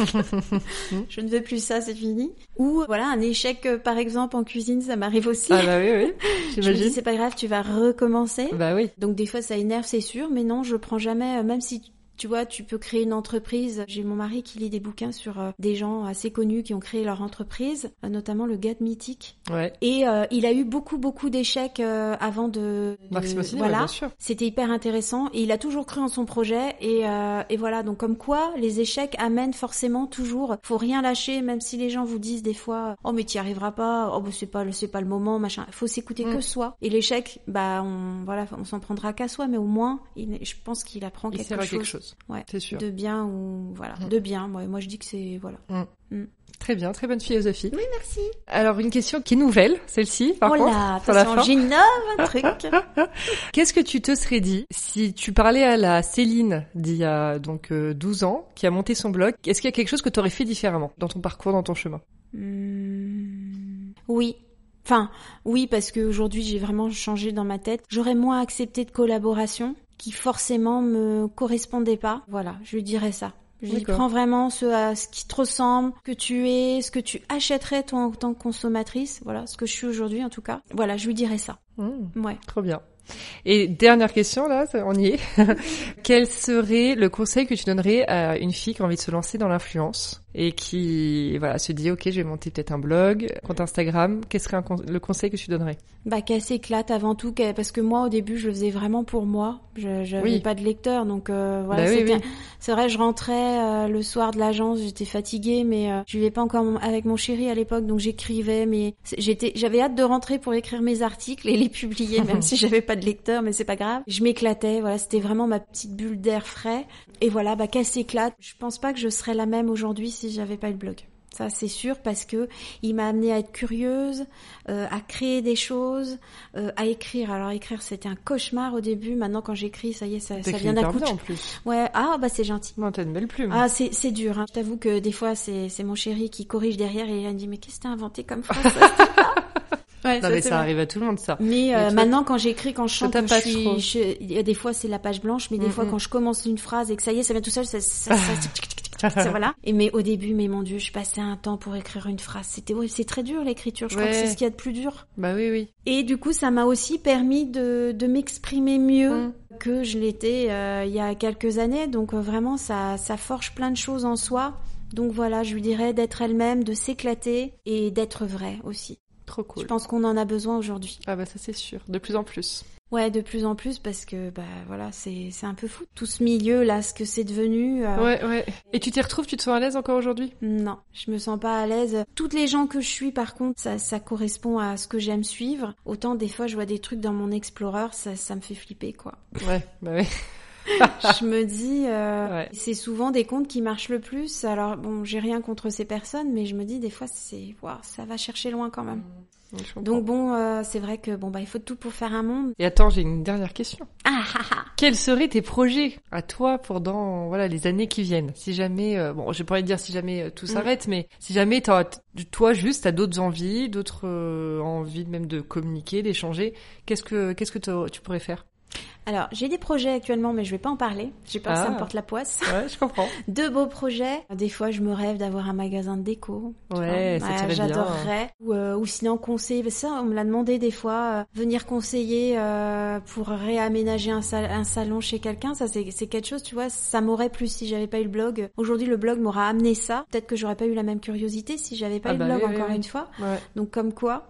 S2: je ne veux plus ça, c'est fini. Ou voilà un échec euh, par exemple en cuisine, ça m'arrive aussi.
S1: Ah bah oui oui. (laughs)
S2: je me dis
S1: J'imagine.
S2: c'est pas grave, tu vas recommencer.
S1: Bah oui.
S2: Donc des fois ça énerve, c'est sûr, mais non, je prends jamais, euh, même si tu vois, tu peux créer une entreprise. J'ai mon mari qui lit des bouquins sur euh, des gens assez connus qui ont créé leur entreprise, euh, notamment le gars de Mythique.
S1: Ouais.
S2: Et euh, il a eu beaucoup beaucoup d'échecs euh, avant de, de-
S1: ouais,
S2: voilà.
S1: bien sûr.
S2: C'était hyper intéressant et il a toujours cru en son projet et, euh, et voilà donc comme quoi les échecs amènent forcément toujours faut rien lâcher même si les gens vous disent des fois oh mais t'y arriveras pas oh bah c'est pas le c'est pas le moment machin faut s'écouter
S1: Mm.
S2: que soi et l'échec bah on voilà on s'en prendra qu'à soi mais au moins il, je pense qu'il apprend quelque chose,
S1: quelque chose.
S2: Ouais.
S1: C'est sûr.
S2: de bien ou voilà
S1: Mm.
S2: de bien moi moi je dis que c'est voilà
S1: Très bien, très bonne philosophie.
S2: oui merci
S1: Alors une question qui est nouvelle, celle-ci par
S2: oh
S1: contre.
S2: là
S1: fin.
S2: j'innove un (laughs) truc
S1: Qu'est-ce que tu te serais dit si tu parlais à la Céline d'il y a donc euh, 12 ans, qui a monté son blog? Est-ce qu'il y a quelque chose que tu aurais fait différemment dans ton parcours, dans ton chemin?
S2: Hmm, Oui. Enfin, oui, parce qu'aujourd'hui, j'ai vraiment changé dans ma tête. J'aurais moins accepté de collaboration qui forcément me correspondait pas. Voilà, je lui dirais ça. Je lui prends vraiment ce, à ce qui te ressemble, que tu es, ce que tu achèterais toi en tant que consommatrice. Voilà, ce que je suis aujourd'hui en tout cas. Voilà, je lui dirais ça.
S1: Mmh,
S2: Ouais.
S1: Trop bien. Et dernière question là, on y est. (laughs) Quel serait le conseil que tu donnerais à une fille qui a envie de se lancer dans l'influence? Et qui voilà se dit ok je vais monter peut-être un blog, compte Instagram. Qu'est-ce serait con- le conseil que tu donnerais?
S2: Bah qu'elle s'éclate avant tout, parce que moi au début je le faisais vraiment pour moi. Je j'avais
S1: Oui.
S2: pas de lecteur, donc euh, voilà.
S1: Bah oui,
S2: c'était-
S1: oui.
S2: C'est vrai, je rentrais euh, le soir de l'agence, j'étais fatiguée, mais euh, je vivais pas encore avec mon chéri à l'époque, donc j'écrivais. Mais j'étais, j'avais hâte de rentrer pour écrire mes articles et les publier, (laughs) même si j'avais pas de lecteur, mais c'est pas grave. Je m'éclatais, voilà, c'était vraiment ma petite bulle d'air frais. Et voilà, bah qu'elle s'éclate. Je pense pas que je serais la même aujourd'hui si j'avais pas eu le blog. Ça c'est sûr parce que il m'a amené à être curieuse, euh, à créer des choses, euh, à écrire. Alors écrire c'était un cauchemar au début. Maintenant quand j'écris, ça y est, ça, ça vient d'un coup.
S1: en plus.
S2: Ouais, ah bah c'est gentil.
S1: Non, t'as une belle plume.
S2: Ah c'est c'est dur. Hein. Je t'avoue que des fois c'est c'est mon chéri qui corrige derrière et il me dit mais qu'est-ce que t'as inventé comme phrase? Ouais,
S1: non
S2: ça,
S1: mais ça
S2: vrai.
S1: arrive à tout le monde ça.
S2: Mais, euh, maintenant, quand j'écris, quand je chante,
S1: pas
S2: je suis, je- il y a des fois c'est la page blanche, mais des
S1: Mm,
S2: fois
S1: mm.
S2: quand je commence une phrase et que ça y est, ça vient tout seul, ça, ça, ça, (laughs) voilà. Et mais au début, mais mon Dieu, je passais un temps pour écrire une phrase. C'était, ouais, c'est très dur l'écriture. Je crois que c'est ce qu'il y a de plus dur.
S1: Bah oui oui.
S2: Et du coup, ça m'a aussi permis de, de m'exprimer mieux
S1: Mm.
S2: que je l'étais euh, il y a quelques années. Donc euh, vraiment, ça, ça forge plein de choses en soi. Donc voilà, je lui dirais d'être elle-même, de s'éclater et d'être vraie aussi.
S1: Trop
S2: Je pense qu'on en a besoin aujourd'hui.
S1: Ah bah ça c'est sûr. De plus en plus.
S2: Ouais, de plus en plus parce que bah voilà, c'est c'est un peu fou tout ce milieu là, ce que c'est devenu. euh,
S1: Ouais ouais. Et tu t'y retrouves Tu te sens à l'aise encore aujourd'hui?
S2: Non, je me sens pas à l'aise. Toutes les gens que je suis, par contre, ça, ça correspond à ce que j'aime suivre. Autant des fois, je vois des trucs dans mon Explorer, ça, ça me fait flipper, quoi.
S1: Ouais bah ouais. (laughs)
S2: je me dis, euh,
S1: Ouais.
S2: c'est souvent des comptes qui marchent le plus. Alors bon, j'ai rien contre ces personnes, mais je me dis des fois, c'est, waouh, ça va chercher loin quand même.
S1: Je comprends.
S2: Donc bon, euh, c'est vrai que bon bah il faut tout pour faire un monde.
S1: Et attends, j'ai une dernière question. (laughs)
S2: Ah ah ah.
S1: Quels seraient tes projets à toi pour dans voilà les années qui viennent? Si jamais euh, bon, envie de dire si jamais euh, tout
S2: Mm.
S1: s'arrête, mais si jamais t'as toi juste t'as d'autres envies, d'autres euh, envies même de communiquer, d'échanger, qu'est-ce que qu'est-ce que tu pourrais faire?
S2: Alors j'ai des projets actuellement, mais je vais pas en parler. J'ai peur que ça
S1: Ah.
S2: me porte la poisse.
S1: Ouais, je comprends. (laughs)
S2: Deux beaux projets. Des fois, je me rêve d'avoir un magasin de déco.
S1: Ouais, ça.
S2: J'adorerais. Ou, euh, ou sinon conseiller. Ça, on me l'a demandé des fois. euh, venir conseiller euh, pour réaménager un, sal- un salon chez quelqu'un. Ça, c'est quelque chose, tu vois. Ça m'aurait plu si j'avais pas eu le blog. Aujourd'hui, le blog m'aura amené ça. Peut-être que j'aurais pas eu la même curiosité si j'avais pas
S1: Ah
S2: eu
S1: bah
S2: le blog
S1: oui, oui,
S2: encore
S1: oui.
S2: une fois.
S1: Ouais.
S2: Donc comme quoi,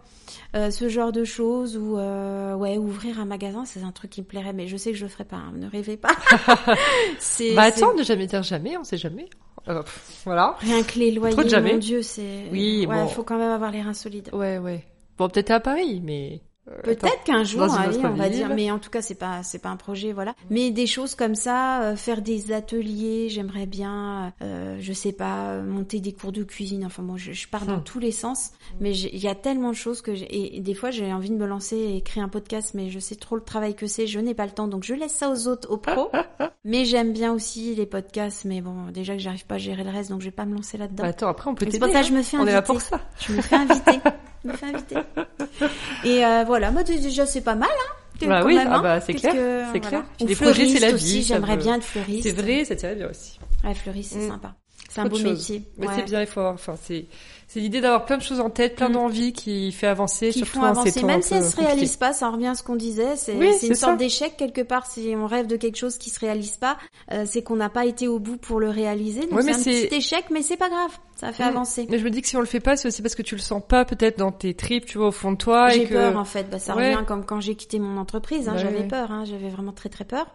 S2: ce genre de choses ou ouais ouvrir un magasin, c'est un truc qui me plairait, mais je sais que je le ferai pas. hein, ne rêvez pas. (laughs) c'est
S1: Bah
S2: c'est-
S1: attends, ne jamais dire jamais, on sait jamais. Euh, voilà.
S2: Rien que les loyers,
S1: Trop de jamais.
S2: mon Dieu, c'est.
S1: Oui,
S2: ouais,
S1: bon.
S2: faut quand même avoir les reins solides.
S1: Ouais, ouais. Bon, peut-être à Paris, mais.
S2: Peut-être qu'un jour, allez, on va dire, mais en tout cas, c'est pas, c'est pas un projet, voilà. Mais des choses comme ça, euh, faire des ateliers, j'aimerais bien, euh, je sais pas, euh, monter des cours de cuisine. Enfin, moi, je, je pars dans
S1: Hmm.
S2: tous les sens, mais il y a tellement de choses que, et, et des fois, j'ai envie de me lancer et créer un podcast, mais je sais trop le travail que c'est, je n'ai pas le temps, donc je laisse ça aux autres, aux pros. (laughs) mais j'aime bien aussi les podcasts, mais bon, déjà que j'arrive pas à gérer le reste, donc je vais pas me lancer là-dedans.
S1: Bah, attends, après on peut
S2: C'est
S1: t'aider.
S2: pour ça
S1: hein.
S2: je me fais
S1: On est là
S2: inviter.
S1: pour ça.
S2: Je me fais inviter. (laughs) me fais inviter. Et euh, voilà, moi déjà c'est pas mal, hein.
S1: Bah oui,
S2: même,
S1: ah
S2: hein,
S1: bah, c'est clair, c'est clair. Les projets, c'est la vie,
S2: j'aimerais
S1: peut-
S2: bien être fleuriste.
S1: C'est vrai, ça tirait bien aussi.
S2: Ouais, fleuriste, c'est
S1: Mm.
S2: sympa. C'est un beau métier.
S1: Mais c'est bien, il faut avoir, enfin, c'est, c'est l'idée d'avoir plein de choses en tête, plein
S2: Mm.
S1: d'envies qui fait avancer,
S2: Qui
S1: surtout
S2: font avancer, même si elles se réalisent pas, ça en revient à ce qu'on disait. C'est
S1: Oui,
S2: une sorte d'échec quelque part. Si on rêve de quelque chose qui se réalise pas, euh, c'est qu'on n'a pas été au bout pour le réaliser. Donc
S1: Ouais,
S2: c'est un petit échec, mais c'est pas grave. Ça fait
S1: Mm.
S2: avancer.
S1: Mais je me dis que si on le fait pas, c'est aussi parce que tu le sens pas peut-être dans tes tripes, tu vois, au fond de toi.
S2: J'ai
S1: que...
S2: peur en fait. Bah, ça
S1: Ouais.
S2: revient comme quand j'ai quitté mon entreprise. Hein,
S1: Bah
S2: j'avais peur. Hein, j'avais vraiment très très peur.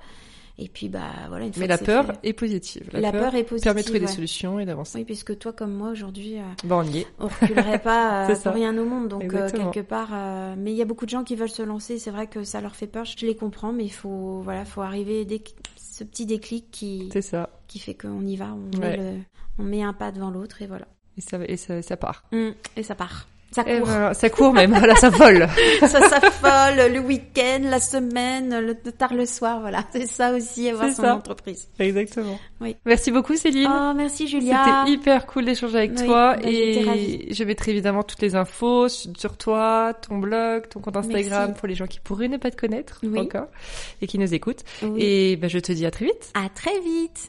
S2: Et puis bah voilà. Une fois
S1: Mais la peur
S2: fait-
S1: est positive.
S2: La peur est positive,
S1: Permet de trouver des solutions et d'avancer.
S2: Oui, puisque toi comme moi aujourd'hui, euh,
S1: on y est.
S2: on reculerait pas (laughs) euh, pour rien au monde. Donc euh, quelque part, euh, mais il y a beaucoup de gens qui veulent se lancer. C'est vrai que ça leur fait peur. Je les comprends, mais il faut voilà, faut arriver dès ce petit déclic qui
S1: C'est ça.
S2: qui fait qu'on y va. On
S1: Ouais.
S2: met le, on met un pas devant l'autre et voilà.
S1: Et ça, et ça, ça part.
S2: Hum, et ça part. Ça
S1: Et
S2: court.
S1: voilà, ça court même. Voilà, ça vole. (laughs)
S2: ça s'affole le week-end, la semaine, le tard le soir. Voilà, c'est ça aussi avoir son
S1: ça.
S2: entreprise.
S1: Exactement.
S2: Oui.
S1: Merci beaucoup, Céline.
S2: Oh, merci Julia.
S1: C'était hyper cool d'échanger avec
S2: Oui,
S1: toi
S2: bah,
S1: et je mettrai évidemment toutes les infos sur sur toi, ton blog, ton compte Instagram
S2: Merci.
S1: pour les gens qui pourraient ne pas te connaître
S2: Oui.
S1: encore et qui nous écoutent.
S2: Oui.
S1: Et ben, je te dis à très vite.
S2: À très vite.